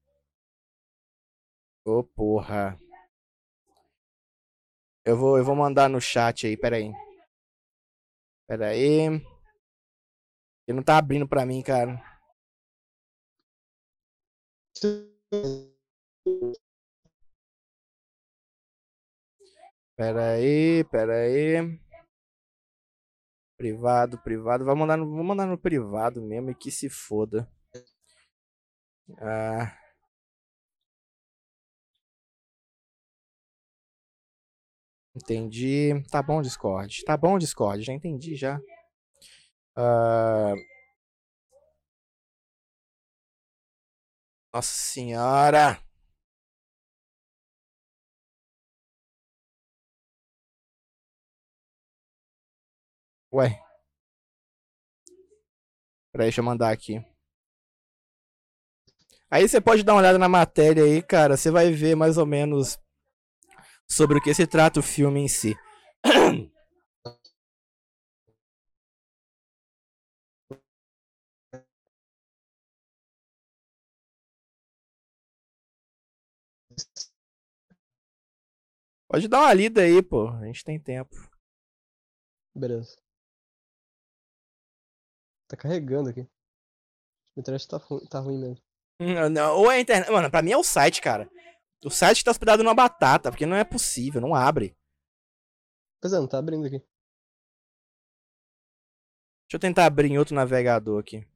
Speaker 2: Ô, porra. Eu vou, eu vou mandar no chat aí, pera aí. Pera aí. Ele não tá abrindo pra mim, cara. Pera aí, pera aí. Privado, privado. Vai mandar no, vou mandar no privado mesmo e que se foda. Ah. Entendi. Tá bom, Discord. Tá bom, Discord. Já entendi já. Ah. Nossa senhora. Ué. Peraí, deixa eu mandar aqui. Aí você pode dar uma olhada na matéria aí, cara. Você vai ver mais ou menos sobre o que se trata o filme em si. Pode dar uma lida aí, pô. A gente tem tempo.
Speaker 3: Beleza. Tá carregando aqui. A internet tá, tá ruim mesmo.
Speaker 2: Hum, não, Ou é a internet. Mano, pra mim é o site, cara. O site tá hospedado numa batata, porque não é possível, não abre.
Speaker 3: Pois é, não tá abrindo aqui.
Speaker 2: Deixa eu tentar abrir em outro navegador aqui.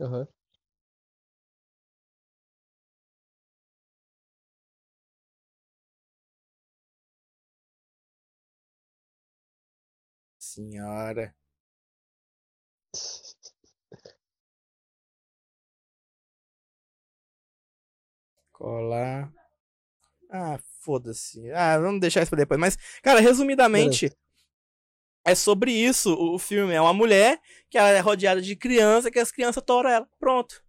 Speaker 3: Aham.
Speaker 2: Senhora. Colar. Ah, foda-se. Ah, vamos deixar isso pra depois. Mas, cara, resumidamente, É sobre isso o filme. É uma mulher que ela é rodeada de criança, que as crianças toram ela. Pronto.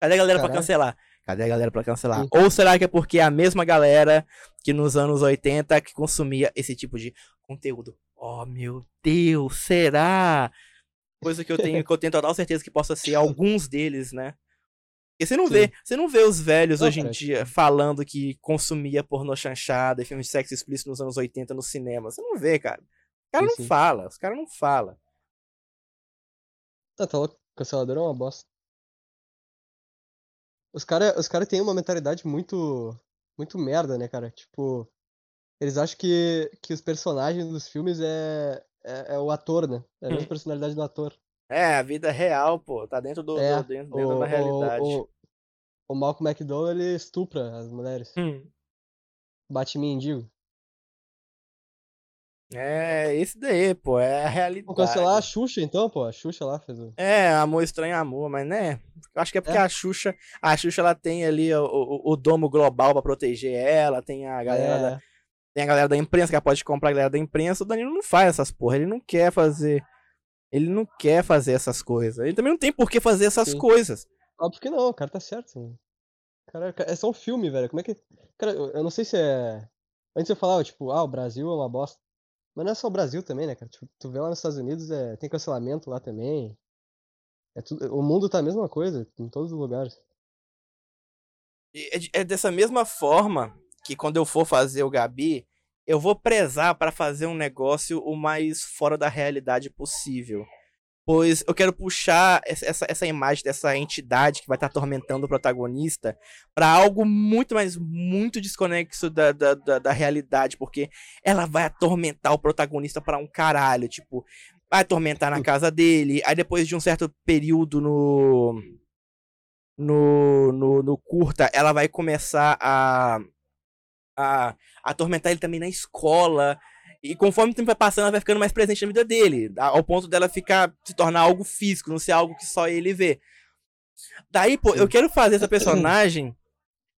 Speaker 2: Cadê a galera Caralho. pra cancelar? Cadê a galera pra cancelar? Ou será que é porque é a mesma galera que nos anos 80 que consumia esse tipo de conteúdo? Oh, meu Deus, será? Coisa que eu tenho, que eu tenho total certeza que possa ser alguns deles, né? Porque você não Sim. vê, você não vê os velhos não, hoje em dia falando que consumia pornô chanchada e filmes de sexo explícito nos anos 80 no cinema. Você não vê, cara. Os caras não falam, os caras não falam.
Speaker 3: Tá, tá louco. Cancelador é uma bosta. Os caras os cara têm uma mentalidade muito. muito merda, né, cara? Tipo. Eles acham que, que os personagens dos filmes é, é, é o ator, né? É a mesma hum. personalidade do ator.
Speaker 2: É, a vida real, pô. Tá dentro do, é, do dentro, dentro o, da realidade.
Speaker 3: O, o, o Malcolm McDowell, ele estupra as mulheres. Hum. Bate mendigo.
Speaker 2: É, esse daí, pô, é a realidade. Vou
Speaker 3: cancelar a Xuxa, então, pô. A Xuxa lá fez o.
Speaker 2: É, Amor Estranho Amor, mas né? Acho que é porque é. a Xuxa. A Xuxa ela tem ali o, o, o domo global para proteger ela, tem a galera. É. Da, tem a galera da imprensa que ela pode comprar a galera da imprensa. O Danilo não faz essas porra, ele não quer fazer. Ele não quer fazer essas coisas. Ele também não tem por que fazer essas Sim. coisas.
Speaker 3: Óbvio que não, o cara tá certo. Mano. Cara, é só um filme, velho. Como é que. Cara, eu não sei se é. Antes eu falava, tipo, ah, o Brasil é uma bosta. Mas não é só o Brasil também, né, cara? Tipo, tu vê lá nos Estados Unidos, é, tem cancelamento lá também. É tudo, o mundo tá a mesma coisa, em todos os lugares.
Speaker 2: É, é dessa mesma forma que quando eu for fazer o Gabi, eu vou prezar para fazer um negócio o mais fora da realidade possível. Pois eu quero puxar essa, essa imagem dessa entidade que vai estar atormentando o protagonista para algo muito mais muito desconexo da, da, da, da, realidade, porque ela vai atormentar o protagonista para um caralho, tipo, vai atormentar na casa dele, aí depois de um certo período no no, no, no curta, ela vai começar a, a, atormentar ele também na escola, e conforme o tempo vai passando, ela vai ficando mais presente na vida dele, ao ponto dela ficar se tornar algo físico, não ser algo que só ele vê. Daí, pô, eu quero fazer essa personagem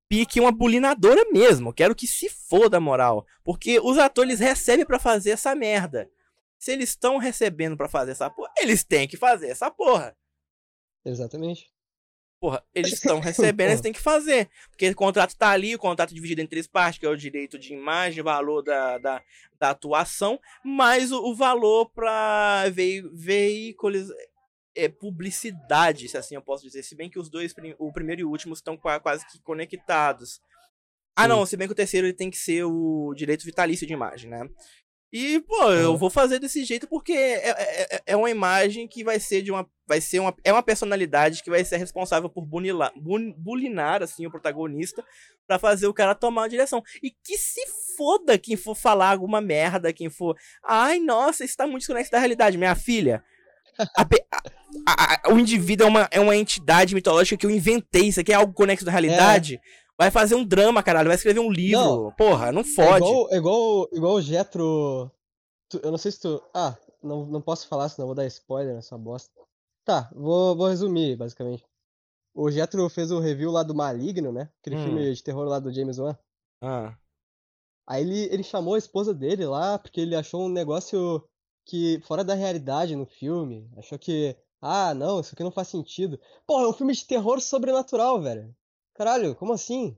Speaker 2: pique uma bulinadora mesmo. Quero que se foda a moral. Porque os atores recebem para fazer essa merda. Se eles estão recebendo para fazer essa porra, eles têm que fazer essa porra.
Speaker 3: Exatamente.
Speaker 2: Porra, eles estão recebendo, eles têm que fazer. Porque o contrato tá ali, o contrato dividido em três partes, que é o direito de imagem, valor da, da, da atuação, mais o, o valor para veículos. É, publicidade, se assim eu posso dizer. Se bem que os dois, o primeiro e o último, estão quase que conectados. Ah, não, se bem que o terceiro ele tem que ser o direito vitalício de imagem, né? E, pô, eu vou fazer desse jeito porque é, é, é, é uma imagem que vai ser de uma. Vai ser uma. É uma personalidade que vai ser responsável por bunilar, bun, bulinar, assim, o protagonista para fazer o cara tomar a direção. E que se foda quem for falar alguma merda, quem for. Ai, nossa, isso tá muito desconexo da realidade. Minha filha. A, a, a, o indivíduo é uma, é uma entidade mitológica que eu inventei. Isso aqui é algo conexo da realidade. É. Vai fazer um drama, caralho. Vai escrever um livro. Não, Porra, não fode.
Speaker 3: É igual, é igual, igual o Jetro. Tu, eu não sei se tu. Ah, não, não posso falar, senão vou dar spoiler nessa bosta. Tá, vou, vou resumir, basicamente. O Jetro fez o review lá do Maligno, né? Aquele hum. filme de terror lá do James Wan.
Speaker 2: Ah.
Speaker 3: Aí ele, ele chamou a esposa dele lá, porque ele achou um negócio que fora da realidade no filme. Achou que, ah, não, isso aqui não faz sentido. Porra, é um filme de terror sobrenatural, velho. Caralho, como assim?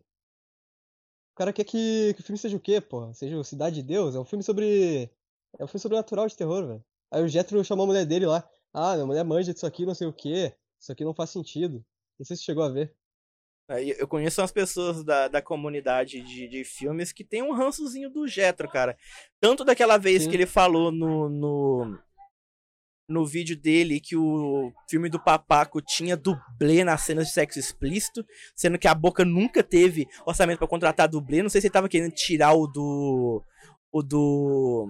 Speaker 3: O cara quer que, que o filme seja o quê, pô? Seja o Cidade de Deus? É um filme sobre. É um filme sobrenatural de terror, velho. Aí o Jetro chamou a mulher dele lá. Ah, minha mulher manja disso aqui, não sei o quê. Isso aqui não faz sentido. Não sei se chegou a ver.
Speaker 2: Eu conheço umas pessoas da, da comunidade de, de filmes que tem um rançozinho do Jetro, cara. Tanto daquela vez Sim. que ele falou no, no, no vídeo dele que o filme do Papaco tinha dublê nas cenas de sexo explícito, sendo que a Boca nunca teve orçamento para contratar dublê. Não sei se ele tava querendo tirar o do. O do.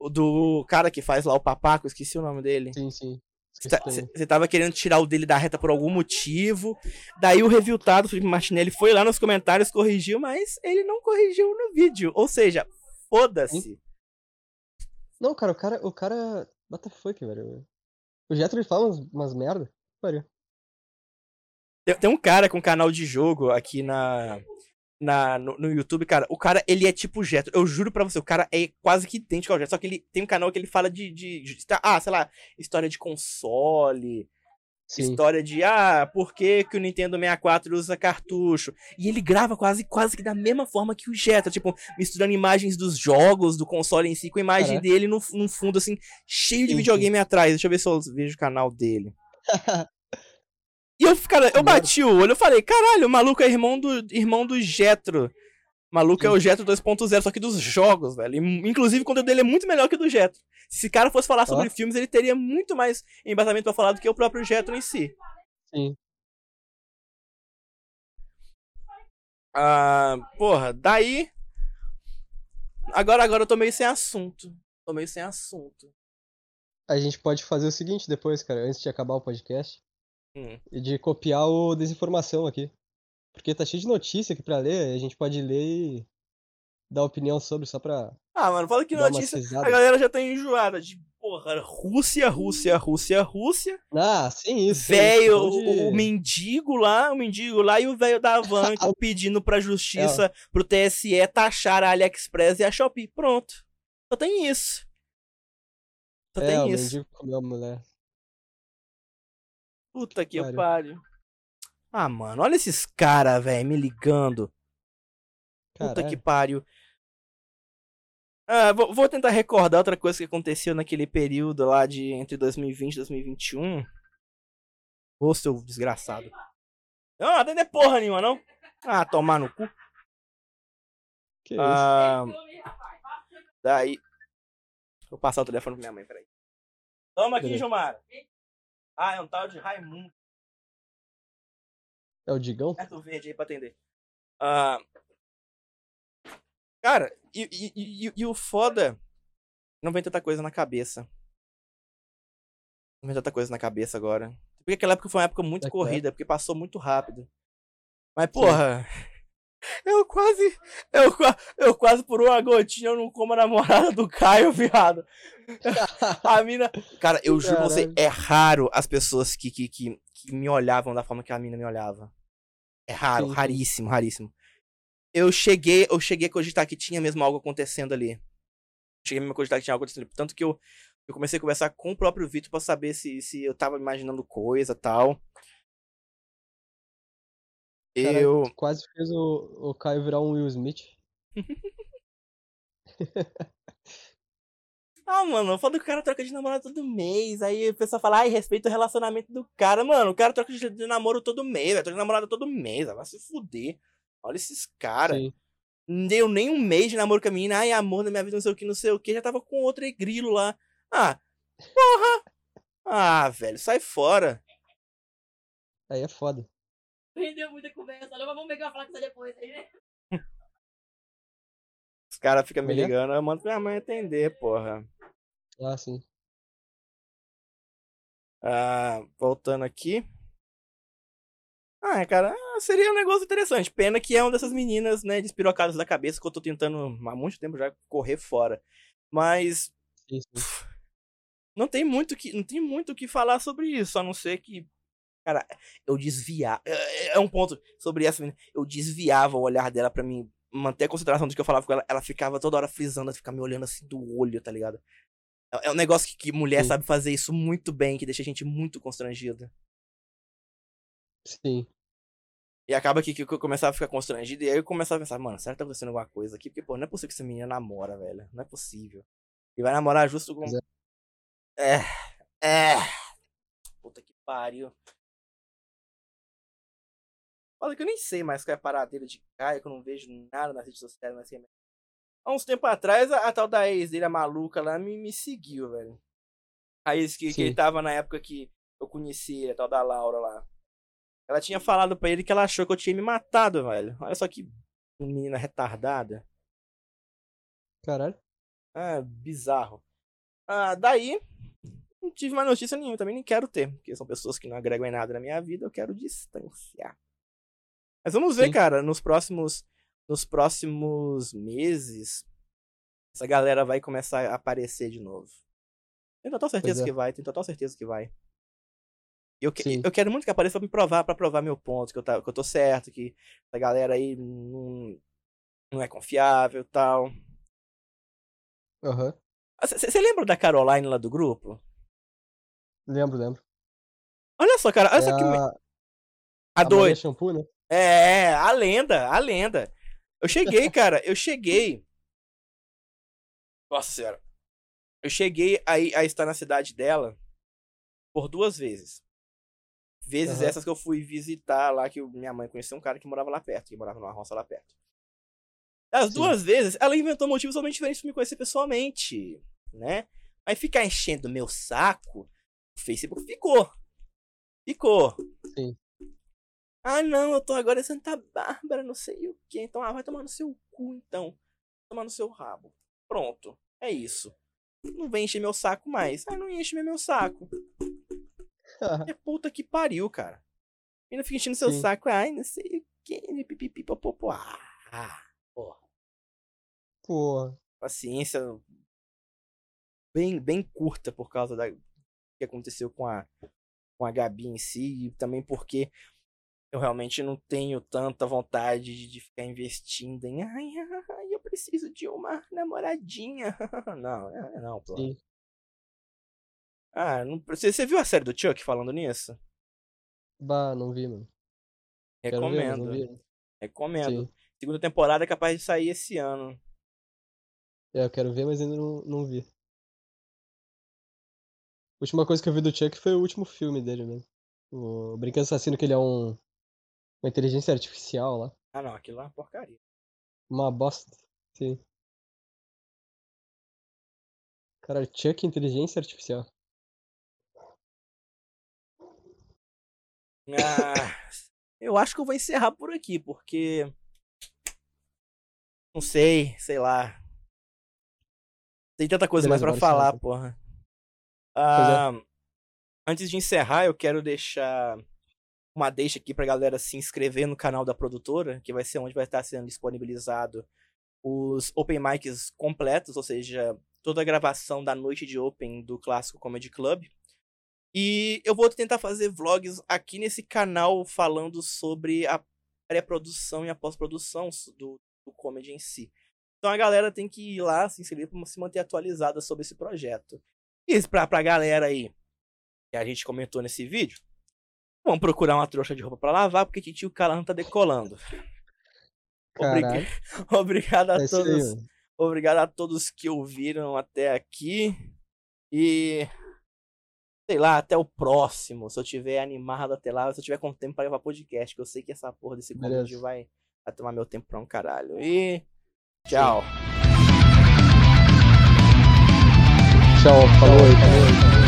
Speaker 2: O do cara que faz lá o Papaco, esqueci o nome dele.
Speaker 3: Sim, sim.
Speaker 2: Você tava querendo tirar o dele da reta por algum motivo. Daí o reviltado, Felipe Martinelli, foi lá nos comentários, corrigiu, mas ele não corrigiu no vídeo. Ou seja, foda-se.
Speaker 3: Não, cara, o cara. O cara. What the fuck, velho? O Jetro ele fala umas, umas merda. Pariu.
Speaker 2: Tem, tem, um cara com canal de jogo aqui na. na, no, no YouTube, cara, o cara, ele é tipo Jetro. Eu juro pra você, o cara é quase que idêntico ao Jetro. Só que ele tem um canal que ele fala de, de, de- Ah, sei lá, história de console.
Speaker 3: Sim.
Speaker 2: História de, ah, por que, que o Nintendo 64 usa cartucho? E ele grava quase, quase que da mesma forma que o Jetro, tipo, misturando imagens dos jogos, do console em si, com a imagem
Speaker 3: Caraca.
Speaker 2: dele no, num fundo, assim, cheio de
Speaker 3: Sim,
Speaker 2: videogame atrás. Deixa eu ver se eu vejo o canal dele. E eu, cara, eu bati o olho, eu falei, caralho, o maluco é irmão do, irmão do Jetro. Maluco é o Jetro 2.0, só que dos jogos, velho. Inclusive, o conteúdo dele é muito melhor que o do Jetro. Se esse cara fosse falar sobre
Speaker 3: Ó.
Speaker 2: filmes, ele teria muito mais embasamento pra falar do que o próprio Jetro em si.
Speaker 3: Sim.
Speaker 2: Ah, porra, daí. Agora, agora eu tô meio sem assunto. Tô meio sem assunto.
Speaker 3: A gente pode fazer o seguinte depois, cara, antes de acabar o podcast,
Speaker 2: Hum.
Speaker 3: e de copiar o desinformação aqui. Porque tá cheio de notícia aqui pra ler, a gente pode ler e dar opinião sobre, só pra
Speaker 2: Ah, mano, fala que notícia. A galera já tá enjoada de, porra, Rússia, Rússia, Rússia, Rússia.
Speaker 3: Ah, sim, isso.
Speaker 2: Velho, o, o mendigo lá, o mendigo lá e o velho da van pedindo pra justiça, pro TSE taxar a AliExpress e a Shopee. Pronto. Só tem isso. Só
Speaker 3: É,
Speaker 2: tem
Speaker 3: o
Speaker 2: isso.
Speaker 3: mendigo comeu a mulher.
Speaker 2: Puta que
Speaker 3: Pariu.
Speaker 2: pariu. Ah, mano, olha esses caras, velho, me ligando. Puta que
Speaker 3: Caralho.
Speaker 2: pariu. Ah, vou, vou tentar recordar outra coisa que aconteceu naquele período lá de entre 2020 e 2021. Ô, seu desgraçado. Não, atender porra nenhuma, não. Ah, tomar no cu.
Speaker 3: Que isso?
Speaker 2: Ah, daí. Vou passar o telefone pra minha mãe, peraí. Toma aqui. Gilmar. Ah, é um tal de Raimundo.
Speaker 3: É o Digão?
Speaker 2: Aperta o verde aí pra atender. Ah, cara, e, e, e, e o foda. Não vem tanta coisa na cabeça. Não vem tanta coisa na cabeça agora. Porque aquela época foi uma época muito
Speaker 3: É
Speaker 2: corrida, porque passou muito rápido. Mas, porra. Eu quase. Eu, eu quase por uma gotinha eu não como a namorada do Caio, viado. A mina. Cara, eu juro pra você, é raro as pessoas que, que, que, que me olhavam da forma que a mina me olhava. É raro,
Speaker 3: Sim, sim.
Speaker 2: raríssimo, raríssimo. Eu cheguei, eu cheguei a cogitar que tinha mesmo algo acontecendo ali. Cheguei a cogitar que tinha algo acontecendo ali. Tanto que eu, eu comecei a conversar com o próprio Vitor pra saber se, se eu tava imaginando coisa e tal. Eu.
Speaker 3: quase fez o, o Caio virar um Will Smith.
Speaker 2: Ah, mano, foda que o cara troca de namorado todo mês. Aí o pessoal fala, ai, respeita o relacionamento do cara. Mano, o cara troca de, de namoro todo mês. Troca de namorada todo mês, vai se fuder. Olha esses caras. Não deu nem um mês de namoro com a menina. Ai, amor da minha vida, não sei o que, não sei o que. Já tava com outro grilo lá. Ah, porra. Ah, velho, sai fora.
Speaker 3: Aí é foda.
Speaker 4: Rendeu muita conversa, olha, mas vamos pegar a falar com você depois aí, né?
Speaker 2: Os caras ficam me
Speaker 3: Mulher?
Speaker 2: ligando, eu mando pra minha mãe atender, porra.
Speaker 3: Ah, sim.
Speaker 2: Ah, voltando aqui. Ah, cara, ah, seria um negócio interessante. Pena que é uma dessas meninas, né, despirocadas da cabeça que eu tô tentando há muito tempo já correr fora. Mas
Speaker 3: sim, sim.
Speaker 2: não tem muito que não tem muito o que falar sobre isso, a não ser que cara, eu desviar é é um ponto sobre essa menina, eu desviava o olhar dela pra mim manter a concentração do que eu falava com ela, ela ficava toda hora frisando, ela ficava me olhando assim do olho, tá ligado? É é um negócio que, que mulher
Speaker 3: Sim.
Speaker 2: sabe fazer isso muito bem, que deixa a gente muito constrangida.
Speaker 3: Sim.
Speaker 2: E acaba que, que eu começava a ficar constrangido, e aí eu começava a pensar, mano, será que tá acontecendo alguma coisa aqui? Porque, pô, não é possível que essa menina namora, velho. Não é possível. E vai namorar justo com. É. É. Puta que pariu. Olha que eu nem sei mais qual é a paradeira de Caio, que eu não vejo nada nas redes sociais, mas Há uns tempos atrás, a, a tal da ex dele, a maluca lá, me, me seguiu, velho. A ex que, que ele tava na época que eu conheci a tal da Laura lá. Ela tinha falado pra ele que ela achou que eu tinha me matado, velho. Olha só que menina retardada.
Speaker 3: Caralho.
Speaker 2: Ah, bizarro. Ah, daí, não tive mais notícia nenhuma, também nem quero ter, porque são pessoas que não agregam em nada na minha vida, eu quero distanciar. Mas vamos ver,
Speaker 3: Sim.
Speaker 2: cara, nos próximos nos próximos meses essa galera vai começar a aparecer de novo. Tenho total certeza
Speaker 3: é.
Speaker 2: que vai, tenho total certeza que vai. Eu, que- eu quero muito que apareça pra me provar, pra provar meu ponto, que eu, tá, que eu tô certo, que a galera aí não, não é confiável e tal.
Speaker 3: Aham.
Speaker 2: Você lembra da Caroline lá do grupo?
Speaker 3: Lembro, lembro.
Speaker 2: Olha só, cara, olha
Speaker 3: É
Speaker 2: só que. me-
Speaker 3: a,
Speaker 2: A doida.
Speaker 3: Shampoo, né?
Speaker 2: É, a lenda, a lenda. Eu cheguei, cara, eu cheguei. Nossa senhora. Eu cheguei a, a estar na cidade dela por duas vezes. Vezes
Speaker 3: Aham.
Speaker 2: essas que eu fui visitar lá, que minha mãe conheceu um cara que morava lá perto, que morava numa roça lá perto. As
Speaker 3: Sim.
Speaker 2: duas vezes, ela inventou motivos totalmente diferentes pra me conhecer pessoalmente, né? Mas ficar enchendo meu saco, o Facebook ficou. Ficou.
Speaker 3: Sim.
Speaker 2: Ah, não, eu tô agora em Santa Bárbara, não sei o que. Então, ah, vai tomar no seu cu, então. Vai tomar no seu rabo. Pronto. É isso. Não vem encher meu saco mais. Ah, não enche meu saco. É puta que pariu, cara. E não fica enchendo seu
Speaker 3: Sim.
Speaker 2: saco. Ai, não sei o que. Pipipi, popopó. Ah, porra.
Speaker 3: Porra.
Speaker 2: Paciência bem, bem curta por causa da que aconteceu com a, com a Gabi em si. E também porque eu realmente não tenho tanta vontade de, ficar investindo em. Ai, ai, eu preciso de uma namoradinha. não, é- não, pô.
Speaker 3: Sim.
Speaker 2: Ah, não, você, você viu a série do Chuck falando nisso?
Speaker 3: Bah, não vi, mano. Ver,
Speaker 2: Recomendo.
Speaker 3: não vi.
Speaker 2: Recomendo.
Speaker 3: Sim.
Speaker 2: Segunda temporada é capaz de sair esse ano.
Speaker 3: É, eu quero ver, mas ainda não, não vi. A última coisa que eu vi do Chuck foi o último filme dele mesmo. O Brinquedo Assassino, que ele é um. Uma inteligência artificial lá.
Speaker 2: Ah, não, aquilo lá é uma porcaria.
Speaker 3: Uma bosta. Sim. Cara, Chuck inteligência artificial.
Speaker 2: Ah, eu acho que eu vou encerrar por aqui, porque. Não sei, sei lá. Tem tanta coisa mais
Speaker 3: Beleza,
Speaker 2: pra
Speaker 3: bora encerrar,
Speaker 2: falar,
Speaker 3: então.
Speaker 2: porra.
Speaker 3: Pois
Speaker 2: Ah, Antes de encerrar, eu quero deixar uma deixa aqui pra galera se inscrever no canal da produtora, que vai ser onde vai estar sendo disponibilizado os open mics completos, ou seja, toda a gravação da noite de open do Clássico Comedy Club. E eu vou tentar fazer vlogs aqui nesse canal falando sobre a pré-produção e a pós-produção do, do comedy em si. Então a galera tem que ir lá se inscrever para se manter atualizada sobre esse projeto. E pra, pra galera aí que a gente comentou nesse vídeo, vamos procurar uma trouxa de roupa pra lavar, porque Titio Calan tá decolando. Obrigado a
Speaker 3: É aí,
Speaker 2: todos. Obrigado a todos que ouviram até aqui. E. Sei lá, até o próximo. Se eu tiver animado até lá, se eu tiver com tempo pra gravar podcast, que eu sei que essa porra desse convite vai, vai tomar meu tempo pra um caralho. E. Tchau.
Speaker 3: Tchau, falou aí, falou aí.